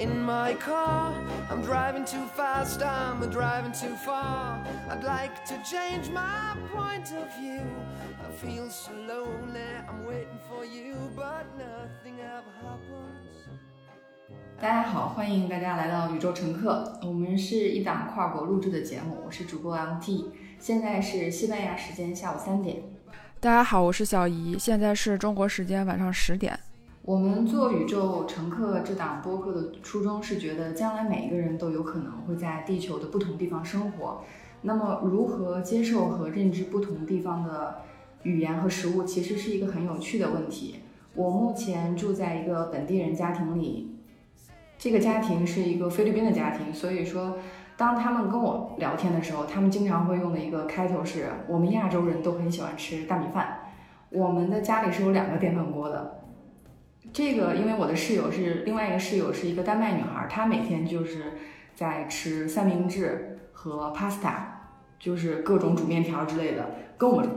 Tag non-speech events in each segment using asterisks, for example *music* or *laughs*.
in my car. I'm driving too fast, I'm driving too far. I'd like to change my point of view. I feel so lonely, I'm waiting for you, but nothing ever happens. 大家好，欢迎大家来到宇宙乘客。我们是一档跨国录制的节目，我是主播 MT，现在是西班牙时间下午三点。大家好，我是小姨，现在是中国时间晚上十点。我们做宇宙乘客这档播客的初衷是觉得，将来每一个人都有可能会在地球的不同地方生活。那么，如何接受和认知不同地方的语言和食物，其实是一个很有趣的问题。我目前住在一个本地人家庭里，这个家庭是一个菲律宾的家庭，所以说，当他们跟我聊天的时候，他们经常会用的一个开头是：我们亚洲人都很喜欢吃大米饭，我们的家里是有两个电饭锅的。这个，因为我的室友是另外一个室友是一个丹麦女孩，她每天就是在吃三明治和 pasta，就是各种煮面条之类的，跟我们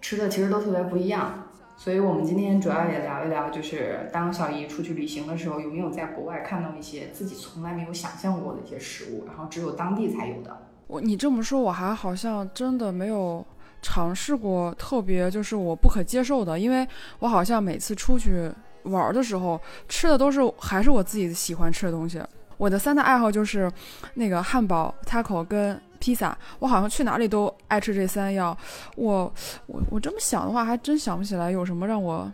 吃的其实都特别不一样。所以我们今天主要也聊一聊，就是当小姨出去旅行的时候，有没有在国外看到一些自己从来没有想象过的一些食物，然后只有当地才有的。我你这么说，我还好像真的没有尝试过特别就是我不可接受的，因为我好像每次出去。玩的时候吃的都是还是我自己喜欢吃的东西。我的三大爱好就是那个汉堡、taco 跟披萨。我好像去哪里都爱吃这三样。我我我这么想的话，还真想不起来有什么让我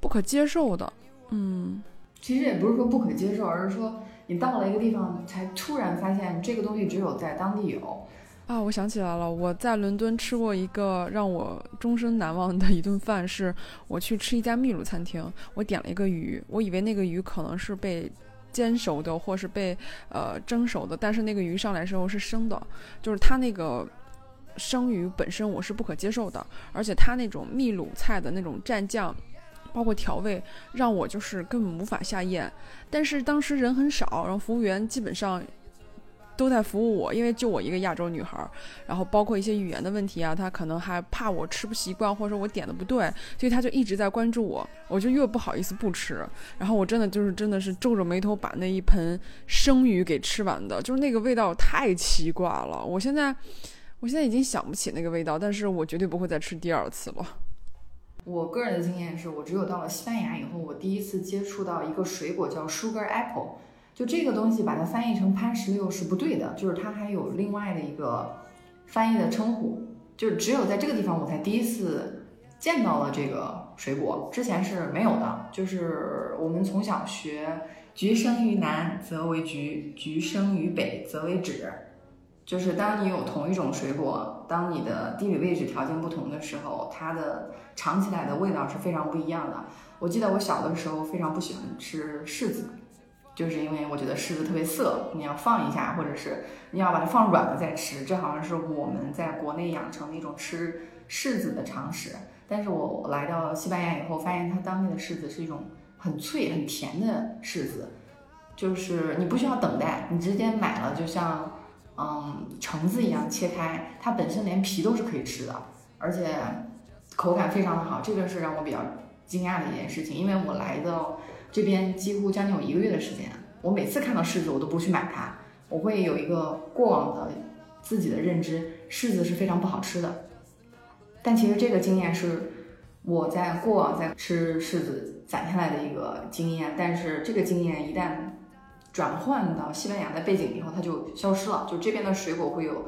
不可接受的。嗯，其实也不是说不可接受，而是说你到了一个地方，才突然发现这个东西只有在当地有。啊，我想起来了，我在伦敦吃过一个让我终身难忘的一顿饭，是我去吃一家秘鲁餐厅，我点了一个鱼，我以为那个鱼可能是被煎熟的，或是被呃蒸熟的，但是那个鱼上来时候是生的，就是它那个生鱼本身我是不可接受的，而且它那种秘鲁菜的那种蘸酱，包括调味，让我就是根本无法下咽。但是当时人很少，然后服务员基本上。都在服务我，因为就我一个亚洲女孩儿，然后包括一些语言的问题啊，他可能还怕我吃不习惯，或者说我点的不对，所以他就一直在关注我，我就越不好意思不吃。然后我真的就是真的是皱着眉头把那一盆生鱼给吃完的，就是那个味道太奇怪了。我现在我现在已经想不起那个味道，但是我绝对不会再吃第二次了。我个人的经验是我只有到了西班牙以后，我第一次接触到一个水果叫 sugar apple。就这个东西，把它翻译成潘石榴是不对的，就是它还有另外的一个翻译的称呼，就是只有在这个地方我才第一次见到了这个水果，之前是没有的。就是我们从小学“橘生于南则为橘，橘生于北则为枳”，就是当你有同一种水果，当你的地理位置条件不同的时候，它的尝起来的味道是非常不一样的。我记得我小的时候非常不喜欢吃柿子。就是因为我觉得柿子特别涩，你要放一下，或者是你要把它放软了再吃，这好像是我们在国内养成的一种吃柿子的常识。但是我来到西班牙以后，发现它当地的柿子是一种很脆、很甜的柿子，就是你不需要等待，你直接买了，就像嗯橙子一样切开，它本身连皮都是可以吃的，而且口感非常的好，这个是让我比较惊讶的一件事情，因为我来到。这边几乎将近有一个月的时间，我每次看到柿子，我都不去买它。我会有一个过往的自己的认知，柿子是非常不好吃的。但其实这个经验是我在过往在吃柿子攒下来的一个经验。但是这个经验一旦转换到西班牙的背景以后，它就消失了。就这边的水果会有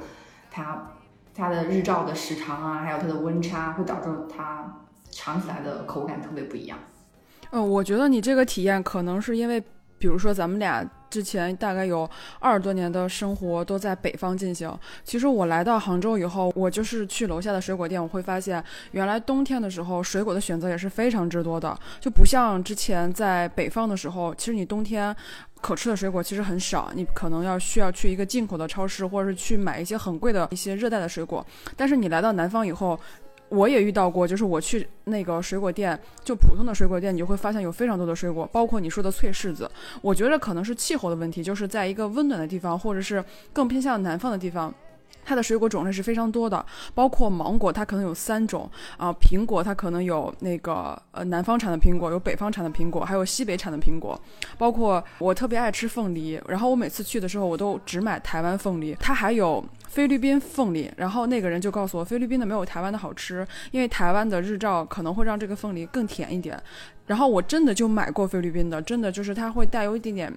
它它的日照的时长啊，还有它的温差，会导致它尝起来的口感特别不一样。嗯，我觉得你这个体验可能是因为，比如说咱们俩之前大概有二十多年的生活都在北方进行。其实我来到杭州以后，我就是去楼下的水果店，我会发现原来冬天的时候水果的选择也是非常之多的，就不像之前在北方的时候，其实你冬天可吃的水果其实很少，你可能要需要去一个进口的超市，或者是去买一些很贵的一些热带的水果。但是你来到南方以后，我也遇到过，就是我去那个水果店，就普通的水果店，你就会发现有非常多的水果，包括你说的脆柿子。我觉得可能是气候的问题，就是在一个温暖的地方，或者是更偏向南方的地方。它的水果种类是非常多的，包括芒果，它可能有三种啊。苹果它可能有那个呃南方产的苹果，有北方产的苹果，还有西北产的苹果。包括我特别爱吃凤梨，然后我每次去的时候，我都只买台湾凤梨。它还有菲律宾凤梨，然后那个人就告诉我，菲律宾的没有台湾的好吃，因为台湾的日照可能会让这个凤梨更甜一点。然后我真的就买过菲律宾的，真的就是它会带有一点点。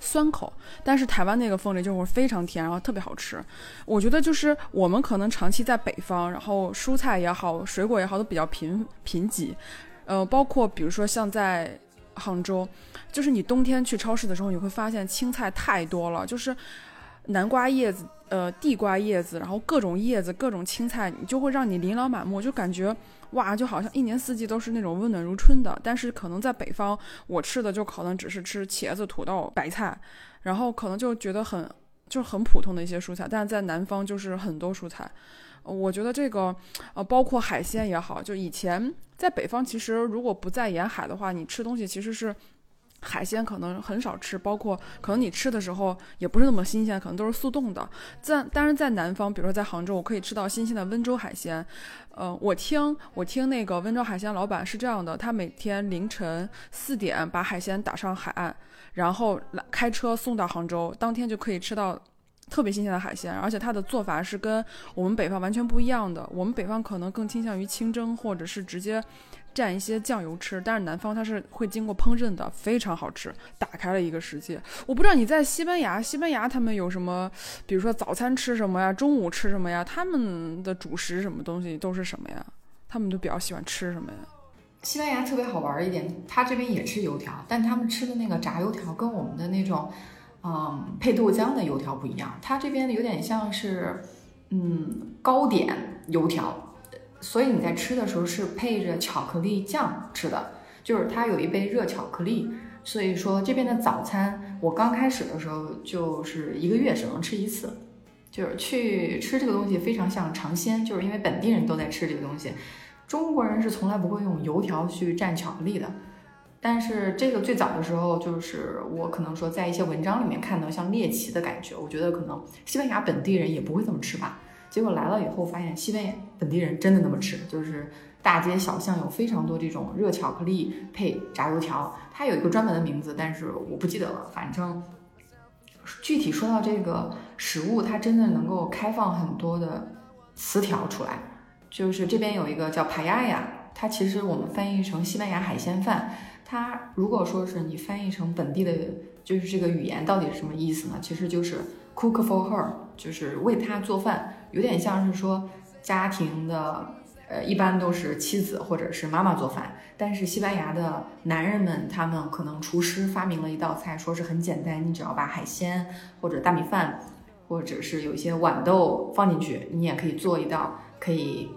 酸口，但是台湾那个凤梨就会非常甜，然后特别好吃。我觉得就是我们可能长期在北方，然后蔬菜也好，水果也好，都比较贫贫瘠。呃，包括比如说像在杭州，就是你冬天去超市的时候，你会发现青菜太多了，就是南瓜叶子、呃地瓜叶子，然后各种叶子、各种青菜，你就会让你琳琅满目，就感觉。哇，就好像一年四季都是那种温暖如春的，但是可能在北方，我吃的就可能只是吃茄子、土豆、白菜，然后可能就觉得很就很普通的一些蔬菜，但是在南方就是很多蔬菜。我觉得这个呃，包括海鲜也好，就以前在北方，其实如果不在沿海的话，你吃东西其实是。海鲜可能很少吃，包括可能你吃的时候也不是那么新鲜，可能都是速冻的。在当然在南方，比如说在杭州，我可以吃到新鲜的温州海鲜。呃，我听我听那个温州海鲜老板是这样的，他每天凌晨四点把海鲜打上海岸，然后来开车送到杭州，当天就可以吃到特别新鲜的海鲜。而且他的做法是跟我们北方完全不一样的，我们北方可能更倾向于清蒸或者是直接。蘸一些酱油吃，但是南方它是会经过烹饪的，非常好吃，打开了一个世界。我不知道你在西班牙，西班牙他们有什么，比如说早餐吃什么呀，中午吃什么呀，他们的主食什么东西都是什么呀？他们都比较喜欢吃什么呀？西班牙特别好玩一点，他这边也吃油条，但他们吃的那个炸油条跟我们的那种，嗯，配豆浆的油条不一样，他这边有点像是，嗯，糕点油条。所以你在吃的时候是配着巧克力酱吃的，就是它有一杯热巧克力。所以说这边的早餐，我刚开始的时候就是一个月只能吃一次，就是去吃这个东西非常像尝鲜，就是因为本地人都在吃这个东西。中国人是从来不会用油条去蘸巧克力的，但是这个最早的时候，就是我可能说在一些文章里面看到像猎奇的感觉，我觉得可能西班牙本地人也不会这么吃吧。结果来了以后，发现西班牙本地人真的那么吃，就是大街小巷有非常多这种热巧克力配炸油条，它有一个专门的名字，但是我不记得了。反正具体说到这个食物，它真的能够开放很多的词条出来。就是这边有一个叫帕亚亚，它其实我们翻译成西班牙海鲜饭，它如果说是你翻译成本地的，就是这个语言到底是什么意思呢？其实就是 cook for her，就是为她做饭。有点像是说家庭的，呃，一般都是妻子或者是妈妈做饭，但是西班牙的男人们，他们可能厨师发明了一道菜，说是很简单，你只要把海鲜或者大米饭，或者是有一些豌豆放进去，你也可以做一道可以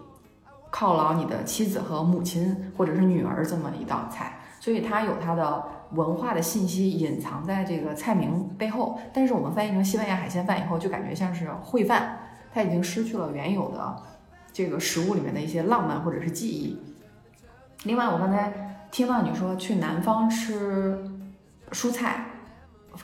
犒劳你的妻子和母亲或者是女儿这么一道菜，所以它有它的文化的信息隐藏在这个菜名背后，但是我们翻译成西班牙海鲜饭以后，就感觉像是烩饭。它已经失去了原有的这个食物里面的一些浪漫或者是记忆。另外，我刚才听到你说去南方吃蔬菜，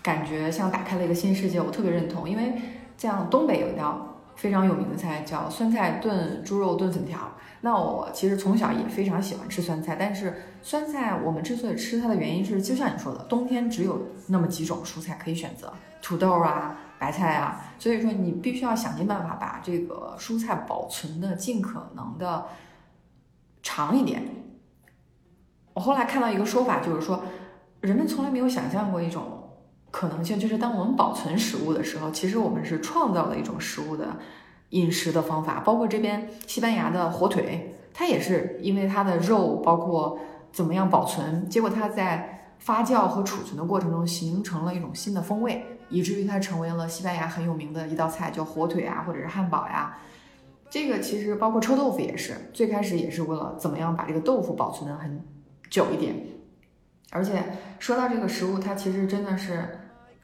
感觉像打开了一个新世界，我特别认同。因为像东北有一道非常有名的菜叫酸菜炖猪肉炖粉条，那我其实从小也非常喜欢吃酸菜。但是酸菜我们之所以吃它的原因是，就像你说的，冬天只有那么几种蔬菜可以选择，土豆啊。白菜啊，所以说你必须要想尽办法把这个蔬菜保存的尽可能的长一点。我后来看到一个说法，就是说人们从来没有想象过一种可能性，就是当我们保存食物的时候，其实我们是创造了一种食物的饮食的方法。包括这边西班牙的火腿，它也是因为它的肉包括怎么样保存，结果它在发酵和储存的过程中形成了一种新的风味。以至于它成为了西班牙很有名的一道菜，叫火腿啊，或者是汉堡呀。这个其实包括臭豆腐也是，最开始也是为了怎么样把这个豆腐保存的很久一点。而且说到这个食物，它其实真的是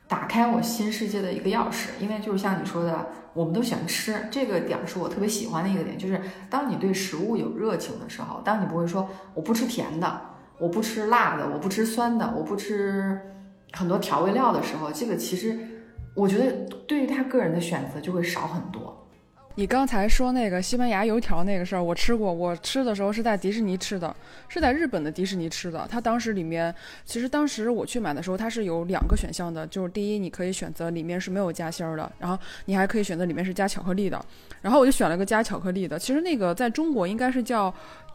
打开我新世界的一个钥匙。因为就是像你说的，我们都喜欢吃，这个点是我特别喜欢的一个点，就是当你对食物有热情的时候，当你不会说我不吃甜的，我不吃辣的，我不吃酸的，我不吃很多调味料的时候，这个其实我觉得对于他个人的选择就会少很多。你刚才说那个西班牙油条那个事儿，我吃过。我吃的时候是在迪士尼吃的，是在日本的迪士尼吃的。它当时里面，其实当时我去买的时候，它是有两个选项的，就是第一，你可以选择里面是没有夹心儿的，然后你还可以选择里面是加巧克力的。然后我就选了个加巧克力的。其实那个在中国应该是叫。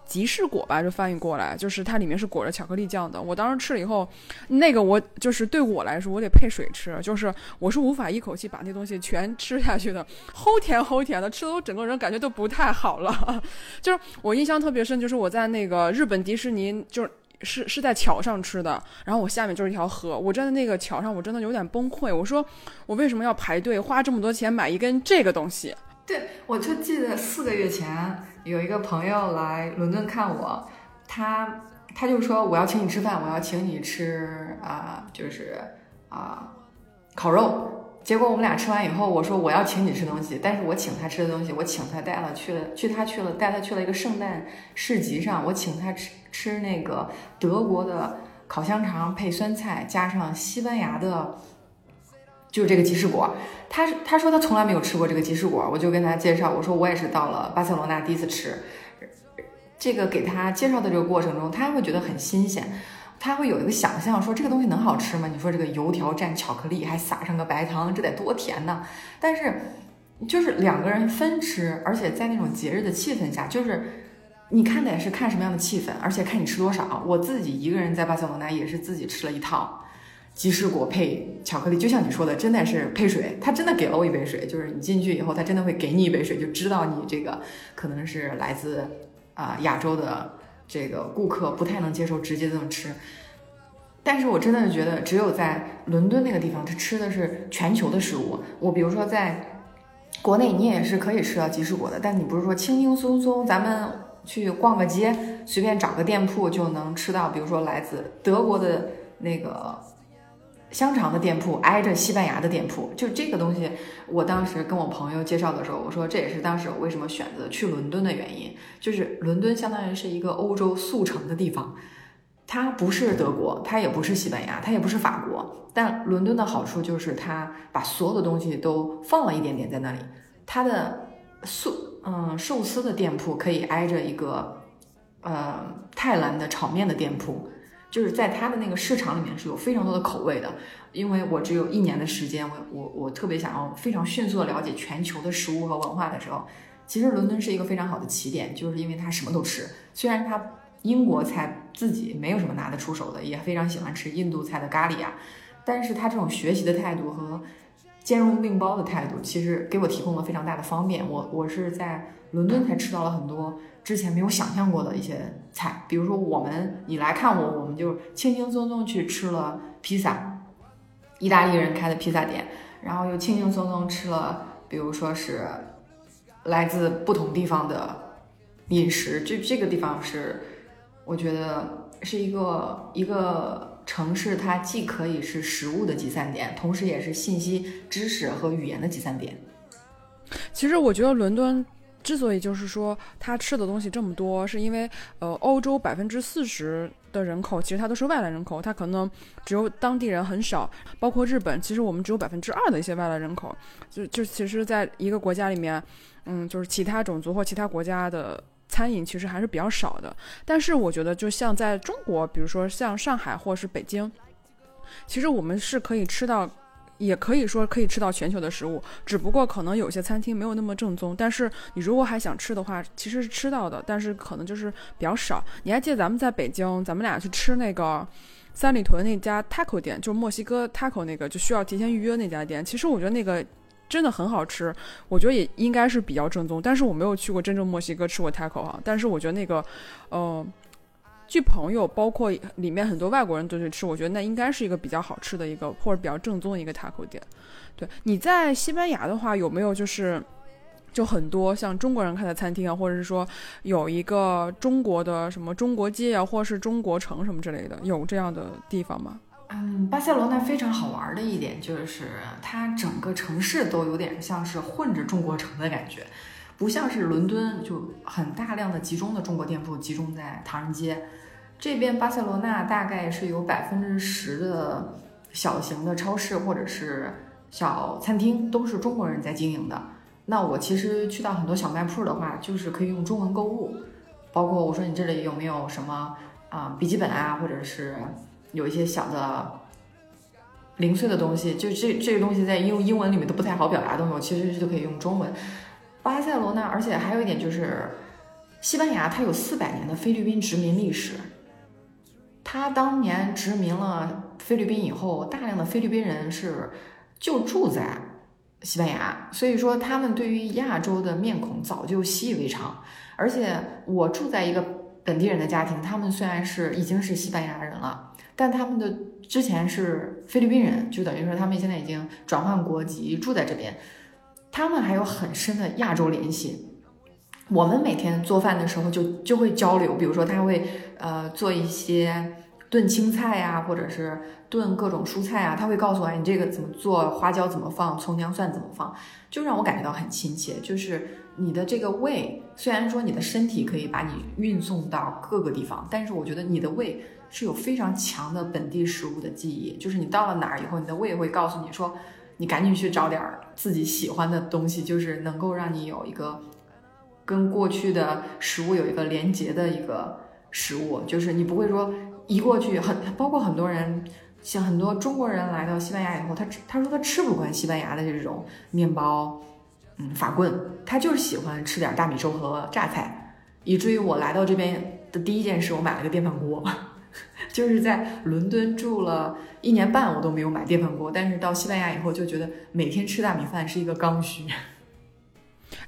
吉士果吧，就翻译过来，就是它里面是裹着巧克力酱的。我当时吃了以后，那个我就是对我来说，我得配水吃，就是我是无法一口气把那东西全吃下去的，齁甜齁甜的，吃的我整个人感觉都不太好了。*laughs* 就是我印象特别深，就是我在那个日本迪士尼，就是是是在桥上吃的，然后我下面就是一条河，我站在那个桥上，我真的有点崩溃。我说我为什么要排队花这么多钱买一根这个东西？对，我就记得四个月前。有一个朋友来伦敦看我，他他就说我要请你吃饭，我要请你吃啊，就是啊烤肉。结果我们俩吃完以后，我说我要请你吃东西，但是我请他吃的东西，我请他带了去了，去他去了带他去了一个圣诞市集上，我请他吃吃那个德国的烤香肠配酸菜，加上西班牙的。就是这个吉士果，他他说他从来没有吃过这个吉士果，我就跟他介绍，我说我也是到了巴塞罗那第一次吃，这个给他介绍的这个过程中，他会觉得很新鲜，他会有一个想象，说这个东西能好吃吗？你说这个油条蘸巧克力，还撒上个白糖，这得多甜呢？但是就是两个人分吃，而且在那种节日的气氛下，就是你看的也是看什么样的气氛，而且看你吃多少。我自己一个人在巴塞罗那也是自己吃了一套。吉士果配巧克力，就像你说的，真的是配水。他真的给了我一杯水，就是你进去以后，他真的会给你一杯水，就知道你这个可能是来自啊亚洲的这个顾客，不太能接受直接这么吃。但是我真的是觉得，只有在伦敦那个地方，他吃的是全球的食物。我比如说在国内，你也是可以吃到吉士果的，但你不是说轻轻松松，咱们去逛个街，随便找个店铺就能吃到，比如说来自德国的那个。香肠的店铺挨着西班牙的店铺，就这个东西，我当时跟我朋友介绍的时候，我说这也是当时我为什么选择去伦敦的原因，就是伦敦相当于是一个欧洲速成的地方，它不是德国，它也不是西班牙，它也不是法国，但伦敦的好处就是它把所有的东西都放了一点点在那里，它的寿嗯寿司的店铺可以挨着一个呃泰兰的炒面的店铺。就是在它的那个市场里面是有非常多的口味的，因为我只有一年的时间，我我我特别想要非常迅速的了解全球的食物和文化的时候，其实伦敦是一个非常好的起点，就是因为它什么都吃。虽然它英国菜自己没有什么拿得出手的，也非常喜欢吃印度菜的咖喱啊，但是它这种学习的态度和兼容并包的态度，其实给我提供了非常大的方便。我我是在伦敦才吃到了很多。之前没有想象过的一些菜，比如说我们你来看我，我们就轻轻松松去吃了披萨，意大利人开的披萨店，然后又轻轻松松吃了，比如说是来自不同地方的饮食。这这个地方是我觉得是一个一个城市，它既可以是食物的集散点，同时也是信息、知识和语言的集散点。其实我觉得伦敦。之所以就是说他吃的东西这么多，是因为呃，欧洲百分之四十的人口其实他都是外来人口，他可能只有当地人很少。包括日本，其实我们只有百分之二的一些外来人口，就就其实在一个国家里面，嗯，就是其他种族或其他国家的餐饮其实还是比较少的。但是我觉得，就像在中国，比如说像上海或是北京，其实我们是可以吃到。也可以说可以吃到全球的食物，只不过可能有些餐厅没有那么正宗。但是你如果还想吃的话，其实是吃到的，但是可能就是比较少。你还记得咱们在北京，咱们俩去吃那个三里屯那家 taco 店，就是墨西哥 taco 那个，就需要提前预约那家店。其实我觉得那个真的很好吃，我觉得也应该是比较正宗。但是我没有去过真正墨西哥吃过 taco 哈，但是我觉得那个，呃。据朋友，包括里面很多外国人都去吃，我觉得那应该是一个比较好吃的一个，或者比较正宗的一个 taco 店。对，你在西班牙的话，有没有就是就很多像中国人开的餐厅啊，或者是说有一个中国的什么中国街啊，或是中国城什么之类的，有这样的地方吗？嗯，巴塞罗那非常好玩的一点就是它整个城市都有点像是混着中国城的感觉，不像是伦敦就很大量的集中的中国店铺集中在唐人街，这边巴塞罗那大概是有百分之十的小型的超市或者是小餐厅都是中国人在经营的。那我其实去到很多小卖铺的话，就是可以用中文购物，包括我说你这里有没有什么啊笔记本啊，或者是有一些小的零碎的东西，就这这个东西在英英文里面都不太好表达的东西，我其实就可以用中文。巴塞罗那，而且还有一点就是，西班牙它有四百年的菲律宾殖民历史，它当年殖民了菲律宾以后，大量的菲律宾人是就住在。西班牙，所以说他们对于亚洲的面孔早就习以为常。而且我住在一个本地人的家庭，他们虽然是已经是西班牙人了，但他们的之前是菲律宾人，就等于说他们现在已经转换国籍住在这边，他们还有很深的亚洲联系。我们每天做饭的时候就就会交流，比如说他会呃做一些。炖青菜呀，或者是炖各种蔬菜啊，他会告诉我，你这个怎么做，花椒怎么放，葱姜蒜怎么放，就让我感觉到很亲切。就是你的这个胃，虽然说你的身体可以把你运送到各个地方，但是我觉得你的胃是有非常强的本地食物的记忆。就是你到了哪儿以后，你的胃会告诉你说，你赶紧去找点自己喜欢的东西，就是能够让你有一个跟过去的食物有一个连接的一个食物，就是你不会说。一过去很包括很多人，像很多中国人来到西班牙以后，他他说他吃不惯西班牙的这种面包，嗯，法棍，他就是喜欢吃点大米粥和榨菜，以至于我来到这边的第一件事，我买了个电饭锅，就是在伦敦住了一年半，我都没有买电饭锅，但是到西班牙以后就觉得每天吃大米饭是一个刚需。*laughs*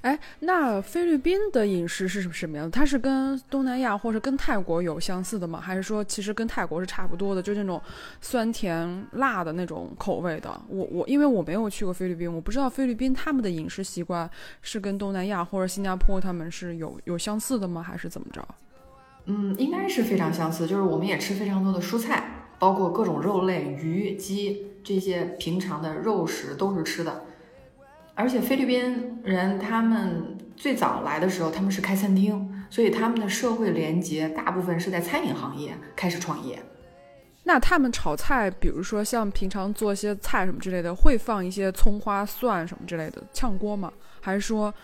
哎，那菲律宾的饮食是什么样的？它是跟东南亚或者跟泰国有相似的吗？还是说其实跟泰国是差不多的，就那种酸甜辣的那种口味的？我我因为我没有去过菲律宾，我不知道菲律宾他们的饮食习惯是跟东南亚或者新加坡他们是有有相似的吗？还是怎么着？嗯，应该是非常相似，就是我们也吃非常多的蔬菜，包括各种肉类，鱼、鸡这些平常的肉食都是吃的。而且菲律宾人他们最早来的时候，他们是开餐厅，所以他们的社会连接大部分是在餐饮行业开始创业。那他们炒菜，比如说像平常做些菜什么之类的，会放一些葱花、蒜什么之类的炝锅吗？还是说，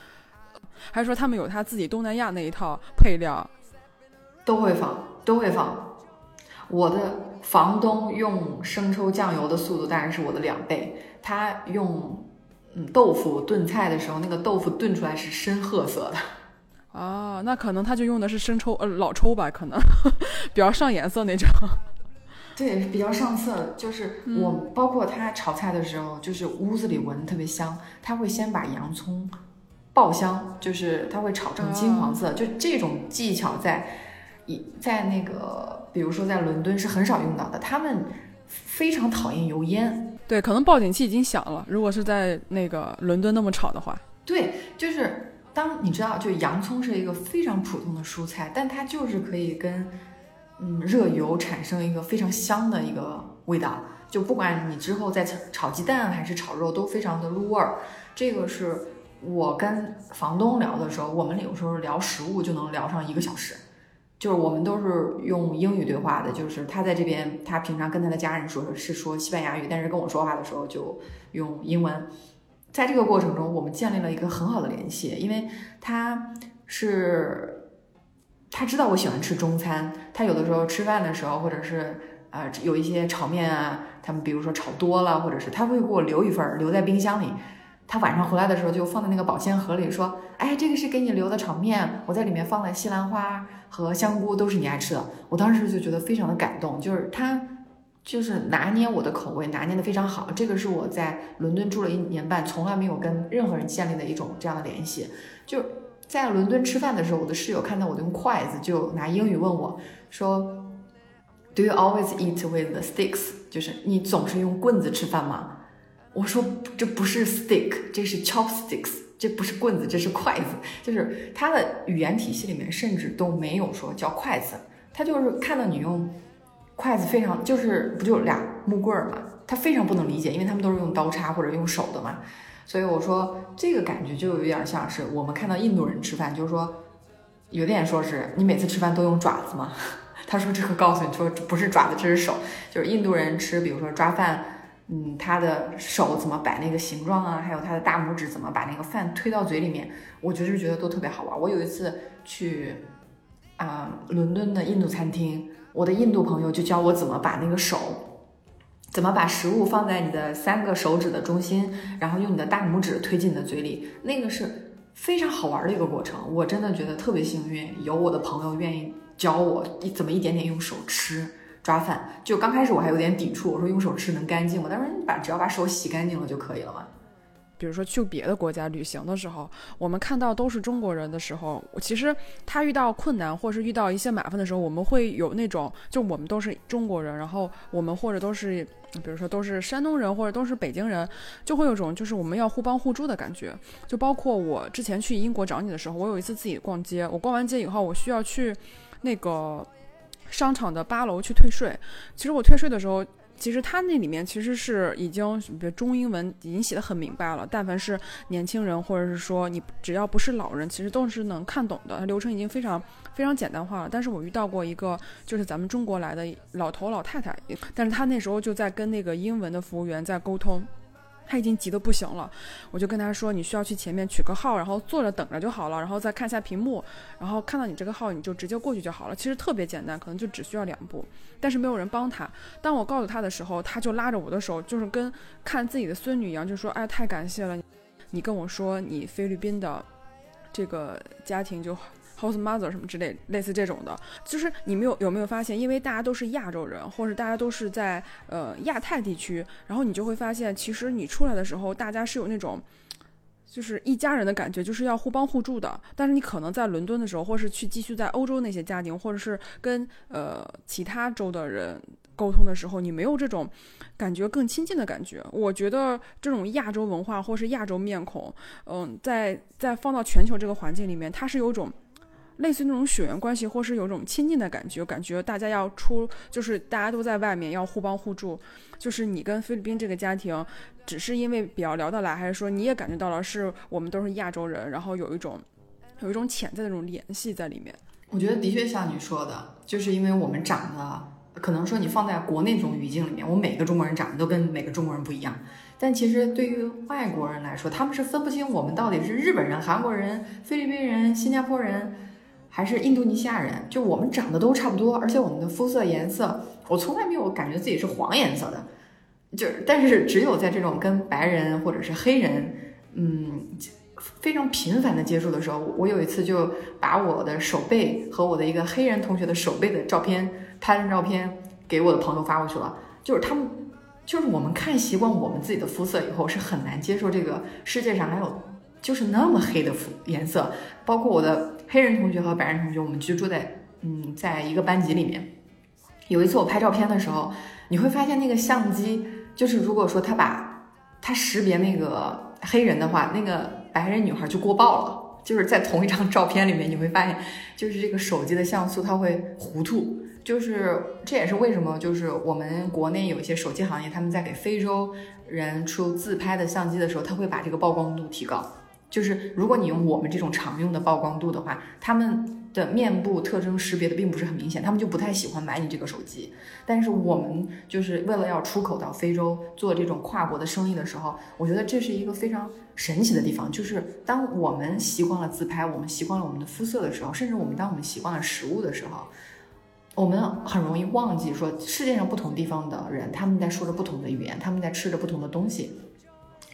还是说他们有他自己东南亚那一套配料？都会放，都会放。我的房东用生抽酱油的速度当然是我的两倍，他用。嗯，豆腐炖菜的时候，那个豆腐炖出来是深褐色的。*laughs* 啊，那可能他就用的是生抽，呃，老抽吧，可能 *laughs* 比较上颜色那种。*laughs* 对，比较上色。就是我包括他炒菜的时候，就是屋子里闻特别香。他会先把洋葱爆香，就是他会炒成金黄色。就这种技巧，在一在那个，比如说在伦敦是很少用到的。他们非常讨厌油烟。对，可能报警器已经响了。如果是在那个伦敦那么吵的话，对，就是当你知道，就洋葱是一个非常普通的蔬菜，但它就是可以跟嗯热油产生一个非常香的一个味道。就不管你之后在炒鸡蛋还是炒肉，都非常的入味儿。这个是我跟房东聊的时候，我们有时候聊食物就能聊上一个小时。就是我们都是用英语对话的，就是他在这边，他平常跟他的家人说是说西班牙语，但是跟我说话的时候就用英文。在这个过程中，我们建立了一个很好的联系，因为他是他知道我喜欢吃中餐，他有的时候吃饭的时候，或者是呃有一些炒面啊，他们比如说炒多了，或者是他会给我留一份留在冰箱里。他晚上回来的时候就放在那个保鲜盒里，说：“哎，这个是给你留的炒面，我在里面放了西兰花和香菇，都是你爱吃的。”我当时就觉得非常的感动，就是他就是拿捏我的口味，拿捏的非常好。这个是我在伦敦住了一年半，从来没有跟任何人建立的一种这样的联系。就在伦敦吃饭的时候，我的室友看到我用筷子，就拿英语问我说：“Do you always eat with the sticks？” 就是你总是用棍子吃饭吗？我说这不是 stick，这是 chopsticks，这不是棍子，这是筷子。就是他的语言体系里面甚至都没有说叫筷子，他就是看到你用筷子非常就是不就俩木棍儿嘛，他非常不能理解，因为他们都是用刀叉或者用手的嘛。所以我说这个感觉就有点像是我们看到印度人吃饭，就是说有点说是你每次吃饭都用爪子嘛？*laughs* 他说这个告诉你说不是爪子，这是手，就是印度人吃，比如说抓饭，嗯，他的手怎么摆那个形状啊，还有他的大拇指怎么把那个饭推到嘴里面，我就是觉得都特别好玩。我有一次去啊伦敦的印度餐厅，我的印度朋友就教我怎么把那个手。怎么把食物放在你的三个手指的中心，然后用你的大拇指推进你的嘴里？那个是非常好玩的一个过程。我真的觉得特别幸运，有我的朋友愿意教我一怎么一点点用手吃抓饭。就刚开始我还有点抵触，我说用手吃能干净吗？他说你把只要把手洗干净了就可以了嘛。比如说去别的国家旅行的时候，我们看到都是中国人的时候，其实他遇到困难或是遇到一些麻烦的时候，我们会有那种，就我们都是中国人，然后我们或者都是，比如说都是山东人或者都是北京人，就会有种就是我们要互帮互助的感觉。就包括我之前去英国找你的时候，我有一次自己逛街，我逛完街以后，我需要去那个商场的八楼去退税。其实我退税的时候。其实他那里面其实是已经，比如中英文已经写的很明白了。但凡是年轻人，或者是说你只要不是老人，其实都是能看懂的。流程已经非常非常简单化了。但是我遇到过一个，就是咱们中国来的老头老太太，但是他那时候就在跟那个英文的服务员在沟通。他已经急得不行了，我就跟他说：“你需要去前面取个号，然后坐着等着就好了，然后再看一下屏幕，然后看到你这个号，你就直接过去就好了。其实特别简单，可能就只需要两步。但是没有人帮他。当我告诉他的时候，他就拉着我的手，就是跟看自己的孙女一样，就说：‘哎，太感谢了，你跟我说你菲律宾的这个家庭就。’ House mother 什么之类，类似这种的，就是你们有有没有发现？因为大家都是亚洲人，或者大家都是在呃亚太地区，然后你就会发现，其实你出来的时候，大家是有那种就是一家人的感觉，就是要互帮互助的。但是你可能在伦敦的时候，或是去继续在欧洲那些家庭，或者是跟呃其他州的人沟通的时候，你没有这种感觉更亲近的感觉。我觉得这种亚洲文化或是亚洲面孔，嗯，在在放到全球这个环境里面，它是有种。类似那种血缘关系，或是有种亲近的感觉，感觉大家要出，就是大家都在外面要互帮互助。就是你跟菲律宾这个家庭，只是因为比较聊得来，还是说你也感觉到了，是我们都是亚洲人，然后有一种有一种潜在的那种联系在里面。我觉得的确像你说的，就是因为我们长得，可能说你放在国内这种语境里面，我每个中国人长得都跟每个中国人不一样。但其实对于外国人来说，他们是分不清我们到底是日本人、韩国人、菲律宾人、新加坡人。还是印度尼西亚人，就我们长得都差不多，而且我们的肤色颜色，我从来没有感觉自己是黄颜色的，就但是只有在这种跟白人或者是黑人，嗯，非常频繁的接触的时候，我有一次就把我的手背和我的一个黑人同学的手背的照片拍成照片给我的朋友发过去了，就是他们，就是我们看习惯我们自己的肤色以后，是很难接受这个世界上还有就是那么黑的肤颜色，包括我的。黑人同学和白人同学，我们居住在嗯，在一个班级里面。有一次我拍照片的时候，你会发现那个相机，就是如果说他把他识别那个黑人的话，那个白人女孩就过曝了。就是在同一张照片里面，你会发现，就是这个手机的像素它会糊涂。就是这也是为什么，就是我们国内有一些手机行业，他们在给非洲人出自拍的相机的时候，他会把这个曝光度提高。就是如果你用我们这种常用的曝光度的话，他们的面部特征识别的并不是很明显，他们就不太喜欢买你这个手机。但是我们就是为了要出口到非洲做这种跨国的生意的时候，我觉得这是一个非常神奇的地方。就是当我们习惯了自拍，我们习惯了我们的肤色的时候，甚至我们当我们习惯了食物的时候，我们很容易忘记说世界上不同地方的人他们在说着不同的语言，他们在吃着不同的东西。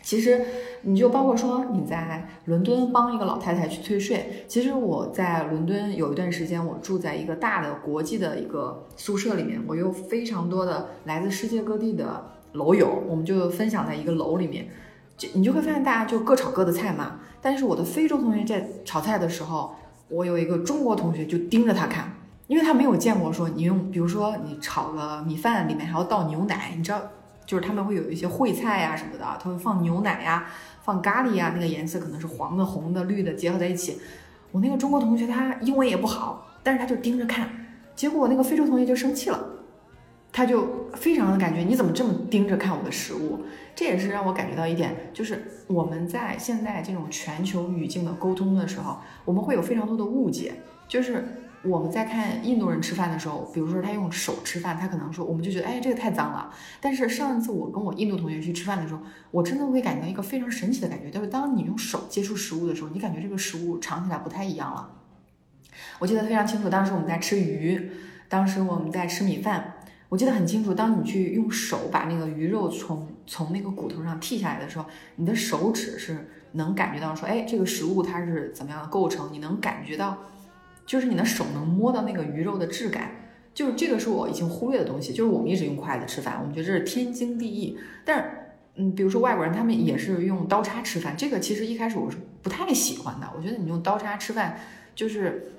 其实，你就包括说你在伦敦帮一个老太太去退税。其实我在伦敦有一段时间，我住在一个大的国际的一个宿舍里面，我有非常多的来自世界各地的楼友，我们就分享在一个楼里面。就你就会发现大家就各炒各的菜嘛。但是我的非洲同学在炒菜的时候，我有一个中国同学就盯着他看，因为他没有见过说你用，比如说你炒个米饭里面还要倒牛奶，你知道。就是他们会有一些烩菜呀什么的，他会放牛奶呀，放咖喱呀，那个颜色可能是黄的、红的、绿的结合在一起。我那个中国同学他英文也不好，但是他就盯着看，结果我那个非洲同学就生气了，他就非常的感觉你怎么这么盯着看我的食物？这也是让我感觉到一点，就是我们在现在这种全球语境的沟通的时候，我们会有非常多的误解。就是我们在看印度人吃饭的时候，比如说他用手吃饭，他可能说我们就觉得哎这个太脏了。但是上一次我跟我印度同学去吃饭的时候，我真的会感觉到一个非常神奇的感觉，就是当你用手接触食物的时候，你感觉这个食物尝起来不太一样了。我记得非常清楚，当时我们在吃鱼，当时我们在吃米饭。我记得很清楚，当你去用手把那个鱼肉从从那个骨头上剔下来的时候，你的手指是能感觉到说，哎，这个食物它是怎么样的构成？你能感觉到，就是你的手能摸到那个鱼肉的质感，就是这个是我已经忽略的东西。就是我们一直用筷子吃饭，我们觉得这是天经地义。但是，嗯，比如说外国人他们也是用刀叉吃饭，这个其实一开始我是不太喜欢的。我觉得你用刀叉吃饭，就是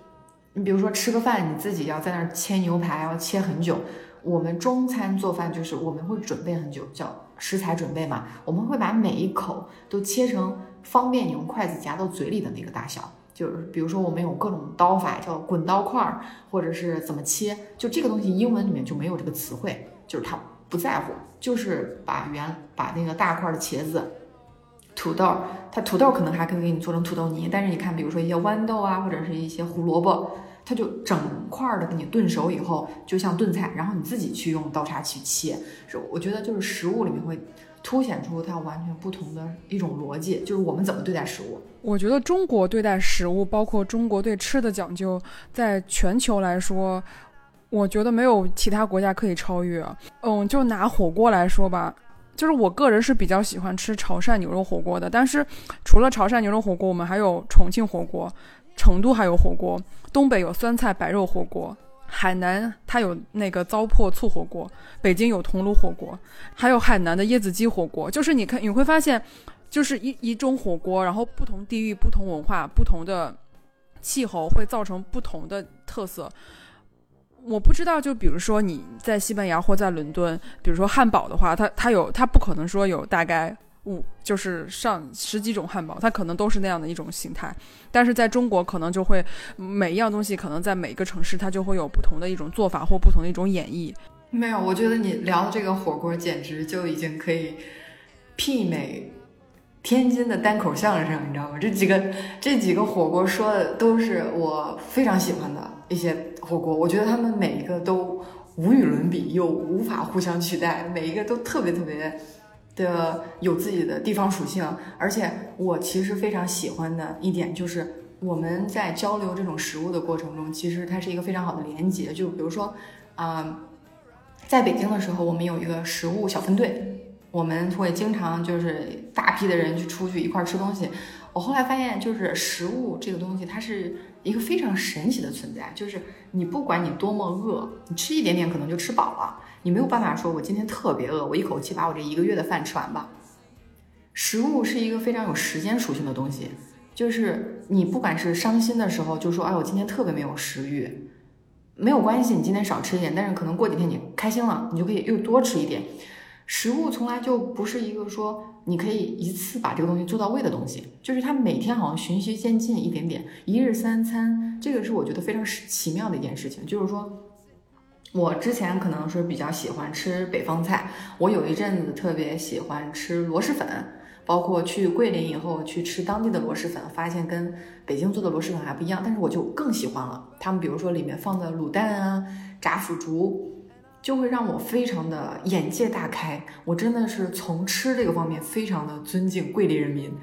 你比如说吃个饭，你自己要在那儿切牛排，要切很久。我们中餐做饭就是我们会准备很久，叫食材准备嘛。我们会把每一口都切成方便你用筷子夹到嘴里的那个大小。就是比如说我们有各种刀法，叫滚刀块儿，或者是怎么切。就这个东西，英文里面就没有这个词汇，就是他不在乎，就是把原把那个大块的茄子、土豆，它土豆可能还可以给你做成土豆泥，但是你看，比如说一些豌豆啊，或者是一些胡萝卜。它就整块的给你炖熟以后，就像炖菜，然后你自己去用刀叉去切。是，我觉得就是食物里面会凸显出它完全不同的一种逻辑，就是我们怎么对待食物。我觉得中国对待食物，包括中国对吃的讲究，在全球来说，我觉得没有其他国家可以超越。嗯，就拿火锅来说吧，就是我个人是比较喜欢吃潮汕牛肉火锅的，但是除了潮汕牛肉火锅，我们还有重庆火锅。成都还有火锅，东北有酸菜白肉火锅，海南它有那个糟粕醋火锅，北京有桐炉火锅，还有海南的椰子鸡火锅。就是你看你会发现，就是一一种火锅，然后不同地域、不同文化、不同的气候会造成不同的特色。我不知道，就比如说你在西班牙或在伦敦，比如说汉堡的话，它它有它不可能说有大概。五就是上十几种汉堡，它可能都是那样的一种形态，但是在中国可能就会每一样东西可能在每个城市它就会有不同的一种做法或不同的一种演绎。没有，我觉得你聊这个火锅简直就已经可以媲美天津的单口相声，你知道吗？这几个这几个火锅说的都是我非常喜欢的一些火锅，我觉得他们每一个都无与伦比，又无法互相取代，每一个都特别特别。的有自己的地方属性，而且我其实非常喜欢的一点就是我们在交流这种食物的过程中，其实它是一个非常好的连接。就比如说，啊，在北京的时候，我们有一个食物小分队，我们会经常就是大批的人去出去一块吃东西。我后来发现，就是食物这个东西，它是一个非常神奇的存在，就是你不管你多么饿，你吃一点点可能就吃饱了。你没有办法说，我今天特别饿，我一口气把我这一个月的饭吃完吧。食物是一个非常有时间属性的东西，就是你不管是伤心的时候，就说哎，我今天特别没有食欲，没有关系，你今天少吃一点，但是可能过几天你开心了，你就可以又多吃一点。食物从来就不是一个说你可以一次把这个东西做到位的东西，就是它每天好像循序渐进一点点，一日三餐，这个是我觉得非常奇妙的一件事情，就是说。我之前可能是比较喜欢吃北方菜，我有一阵子特别喜欢吃螺蛳粉，包括去桂林以后去吃当地的螺蛳粉，发现跟北京做的螺蛳粉还不一样，但是我就更喜欢了。他们比如说里面放的卤蛋啊、炸腐竹，就会让我非常的眼界大开。我真的是从吃这个方面非常的尊敬桂林人民，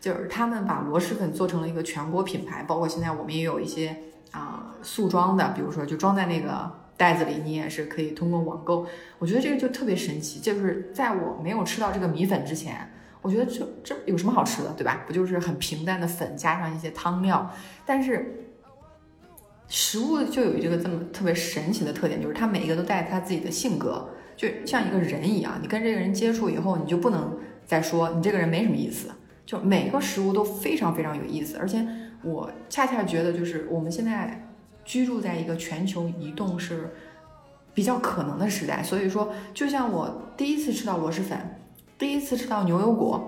就是他们把螺蛳粉做成了一个全国品牌，包括现在我们也有一些啊速装的，比如说就装在那个。袋子里你也是可以通过网购，我觉得这个就特别神奇。就是在我没有吃到这个米粉之前，我觉得这这有什么好吃的，对吧？不就是很平淡的粉加上一些汤料？但是食物就有这个这么特别神奇的特点，就是它每一个都带它自己的性格，就像一个人一样。你跟这个人接触以后，你就不能再说你这个人没什么意思。就每个食物都非常非常有意思，而且我恰恰觉得，就是我们现在。居住在一个全球移动是比较可能的时代，所以说，就像我第一次吃到螺蛳粉，第一次吃到牛油果，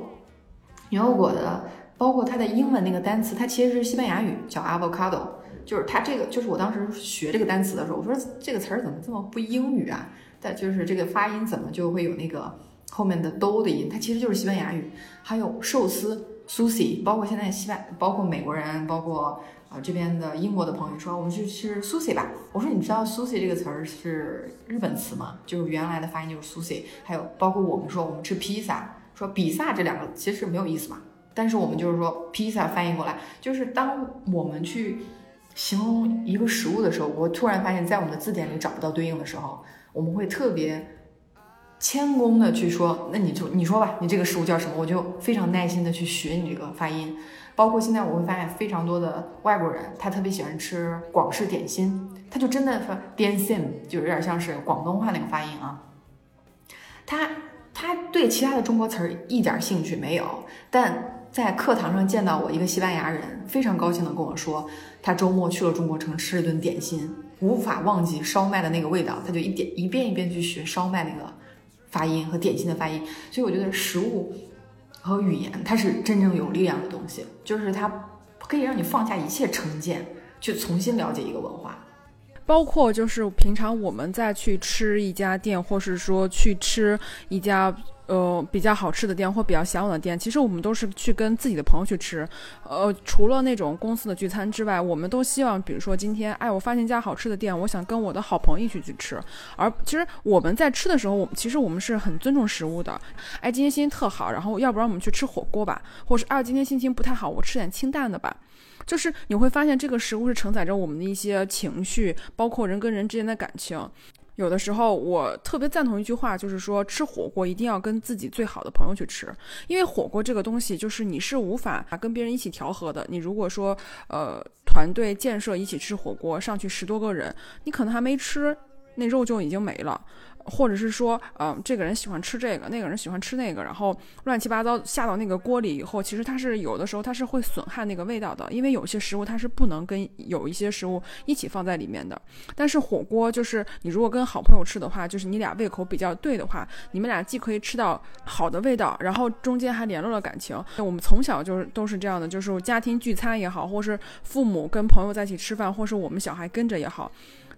牛油果的，包括它的英文那个单词，它其实是西班牙语，叫 avocado，就是它这个，就是我当时学这个单词的时候，我说这个词儿怎么这么不英语啊？但就是这个发音怎么就会有那个后面的 do 的音？它其实就是西班牙语。还有寿司 sushi，包括现在西班，包括美国人，包括啊这边的英国的朋友说我们去吃 sushi 吧。我说你知道 sushi 这个词儿是日本词吗？就是原来的发音就是 sushi。还有包括我们说我们吃披萨，说比萨这两个其实没有意思嘛。但是我们就是说，披萨翻译过来，就是当我们去形容一个食物的时候，我突然发现，在我们的字典里找不到对应的时候，我们会特别谦恭的去说，那你就你说吧，你这个食物叫什么？我就非常耐心的去学你这个发音。包括现在我会发现，非常多的外国人，他特别喜欢吃广式点心，他就真的说 dian sim，就有点像是广东话那个发音啊。他他对其他的中国词儿一点兴趣没有，但。在课堂上见到我一个西班牙人，非常高兴的跟我说，他周末去了中国城吃了顿点心，无法忘记烧麦的那个味道，他就一点一遍一遍去学烧麦那个发音和典型的发音。所以我觉得食物和语言它是真正有力量的东西，就是它可以让你放下一切成见，去重新了解一个文化。包括就是平常我们再去吃一家店，或是说去吃一家。呃，比较好吃的店或比较向往的店，其实我们都是去跟自己的朋友去吃。呃，除了那种公司的聚餐之外，我们都希望，比如说今天，哎，我发现一家好吃的店，我想跟我的好朋友一起去吃。而其实我们在吃的时候，我们其实我们是很尊重食物的。哎，今天心情特好，然后要不然我们去吃火锅吧，或是啊，今天心情不太好，我吃点清淡的吧。就是你会发现，这个食物是承载着我们的一些情绪，包括人跟人之间的感情。有的时候，我特别赞同一句话，就是说吃火锅一定要跟自己最好的朋友去吃，因为火锅这个东西就是你是无法跟别人一起调和的。你如果说呃团队建设一起吃火锅，上去十多个人，你可能还没吃，那肉就已经没了。或者是说，嗯，这个人喜欢吃这个，那个人喜欢吃那个，然后乱七八糟下到那个锅里以后，其实它是有的时候它是会损害那个味道的，因为有些食物它是不能跟有一些食物一起放在里面的。但是火锅就是你如果跟好朋友吃的话，就是你俩胃口比较对的话，你们俩既可以吃到好的味道，然后中间还联络了感情。我们从小就是都是这样的，就是家庭聚餐也好，或是父母跟朋友在一起吃饭，或是我们小孩跟着也好。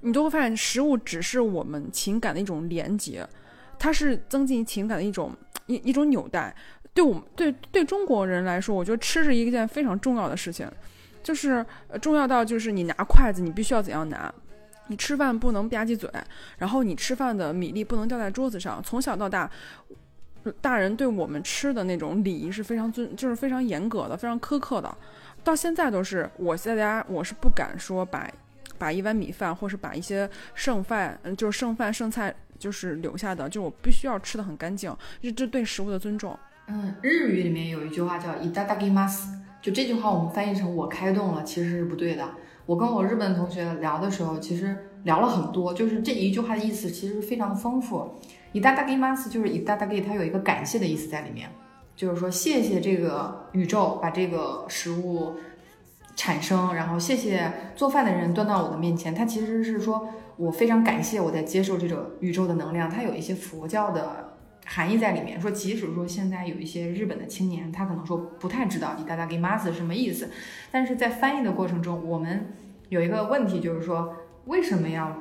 你都会发现，食物只是我们情感的一种连接，它是增进情感的一种一一种纽带。对我们对对中国人来说，我觉得吃是一件非常重要的事情，就是重要到就是你拿筷子，你必须要怎样拿，你吃饭不能吧唧嘴，然后你吃饭的米粒不能掉在桌子上。从小到大，大人对我们吃的那种礼仪是非常尊，就是非常严格的，非常苛刻的。到现在都是，我在家我是不敢说把。把一碗米饭，或是把一些剩饭，嗯，就是剩饭剩菜，就是留下的，就我必须要吃的很干净，就这对食物的尊重。嗯，日语里面有一句话叫 “itadakimasu”，就这句话我们翻译成“我开动了”，其实是不对的。我跟我日本同学聊的时候，其实聊了很多，就是这一句话的意思其实非常丰富。“itadakimasu” 就是 “itadaki”，它有一个感谢的意思在里面，就是说谢谢这个宇宙把这个食物。产生，然后谢谢做饭的人端到我的面前。他其实是说我非常感谢我在接受这种宇宙的能量。它有一些佛教的含义在里面。说即使说现在有一些日本的青年，他可能说不太知道“伊达达给马斯”什么意思，但是在翻译的过程中，我们有一个问题就是说，为什么要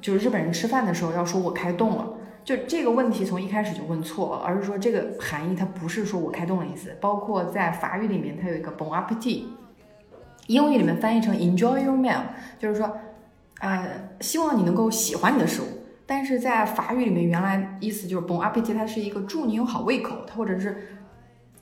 就是日本人吃饭的时候要说我开动了？就这个问题从一开始就问错了，而是说这个含义它不是说我开动的意思。包括在法语里面，它有一个 “bon appetit”。英语里面翻译成 enjoy your meal，就是说，呃，希望你能够喜欢你的食物。但是在法语里面，原来意思就是 bon appetit，它是一个祝你有好胃口，它或者是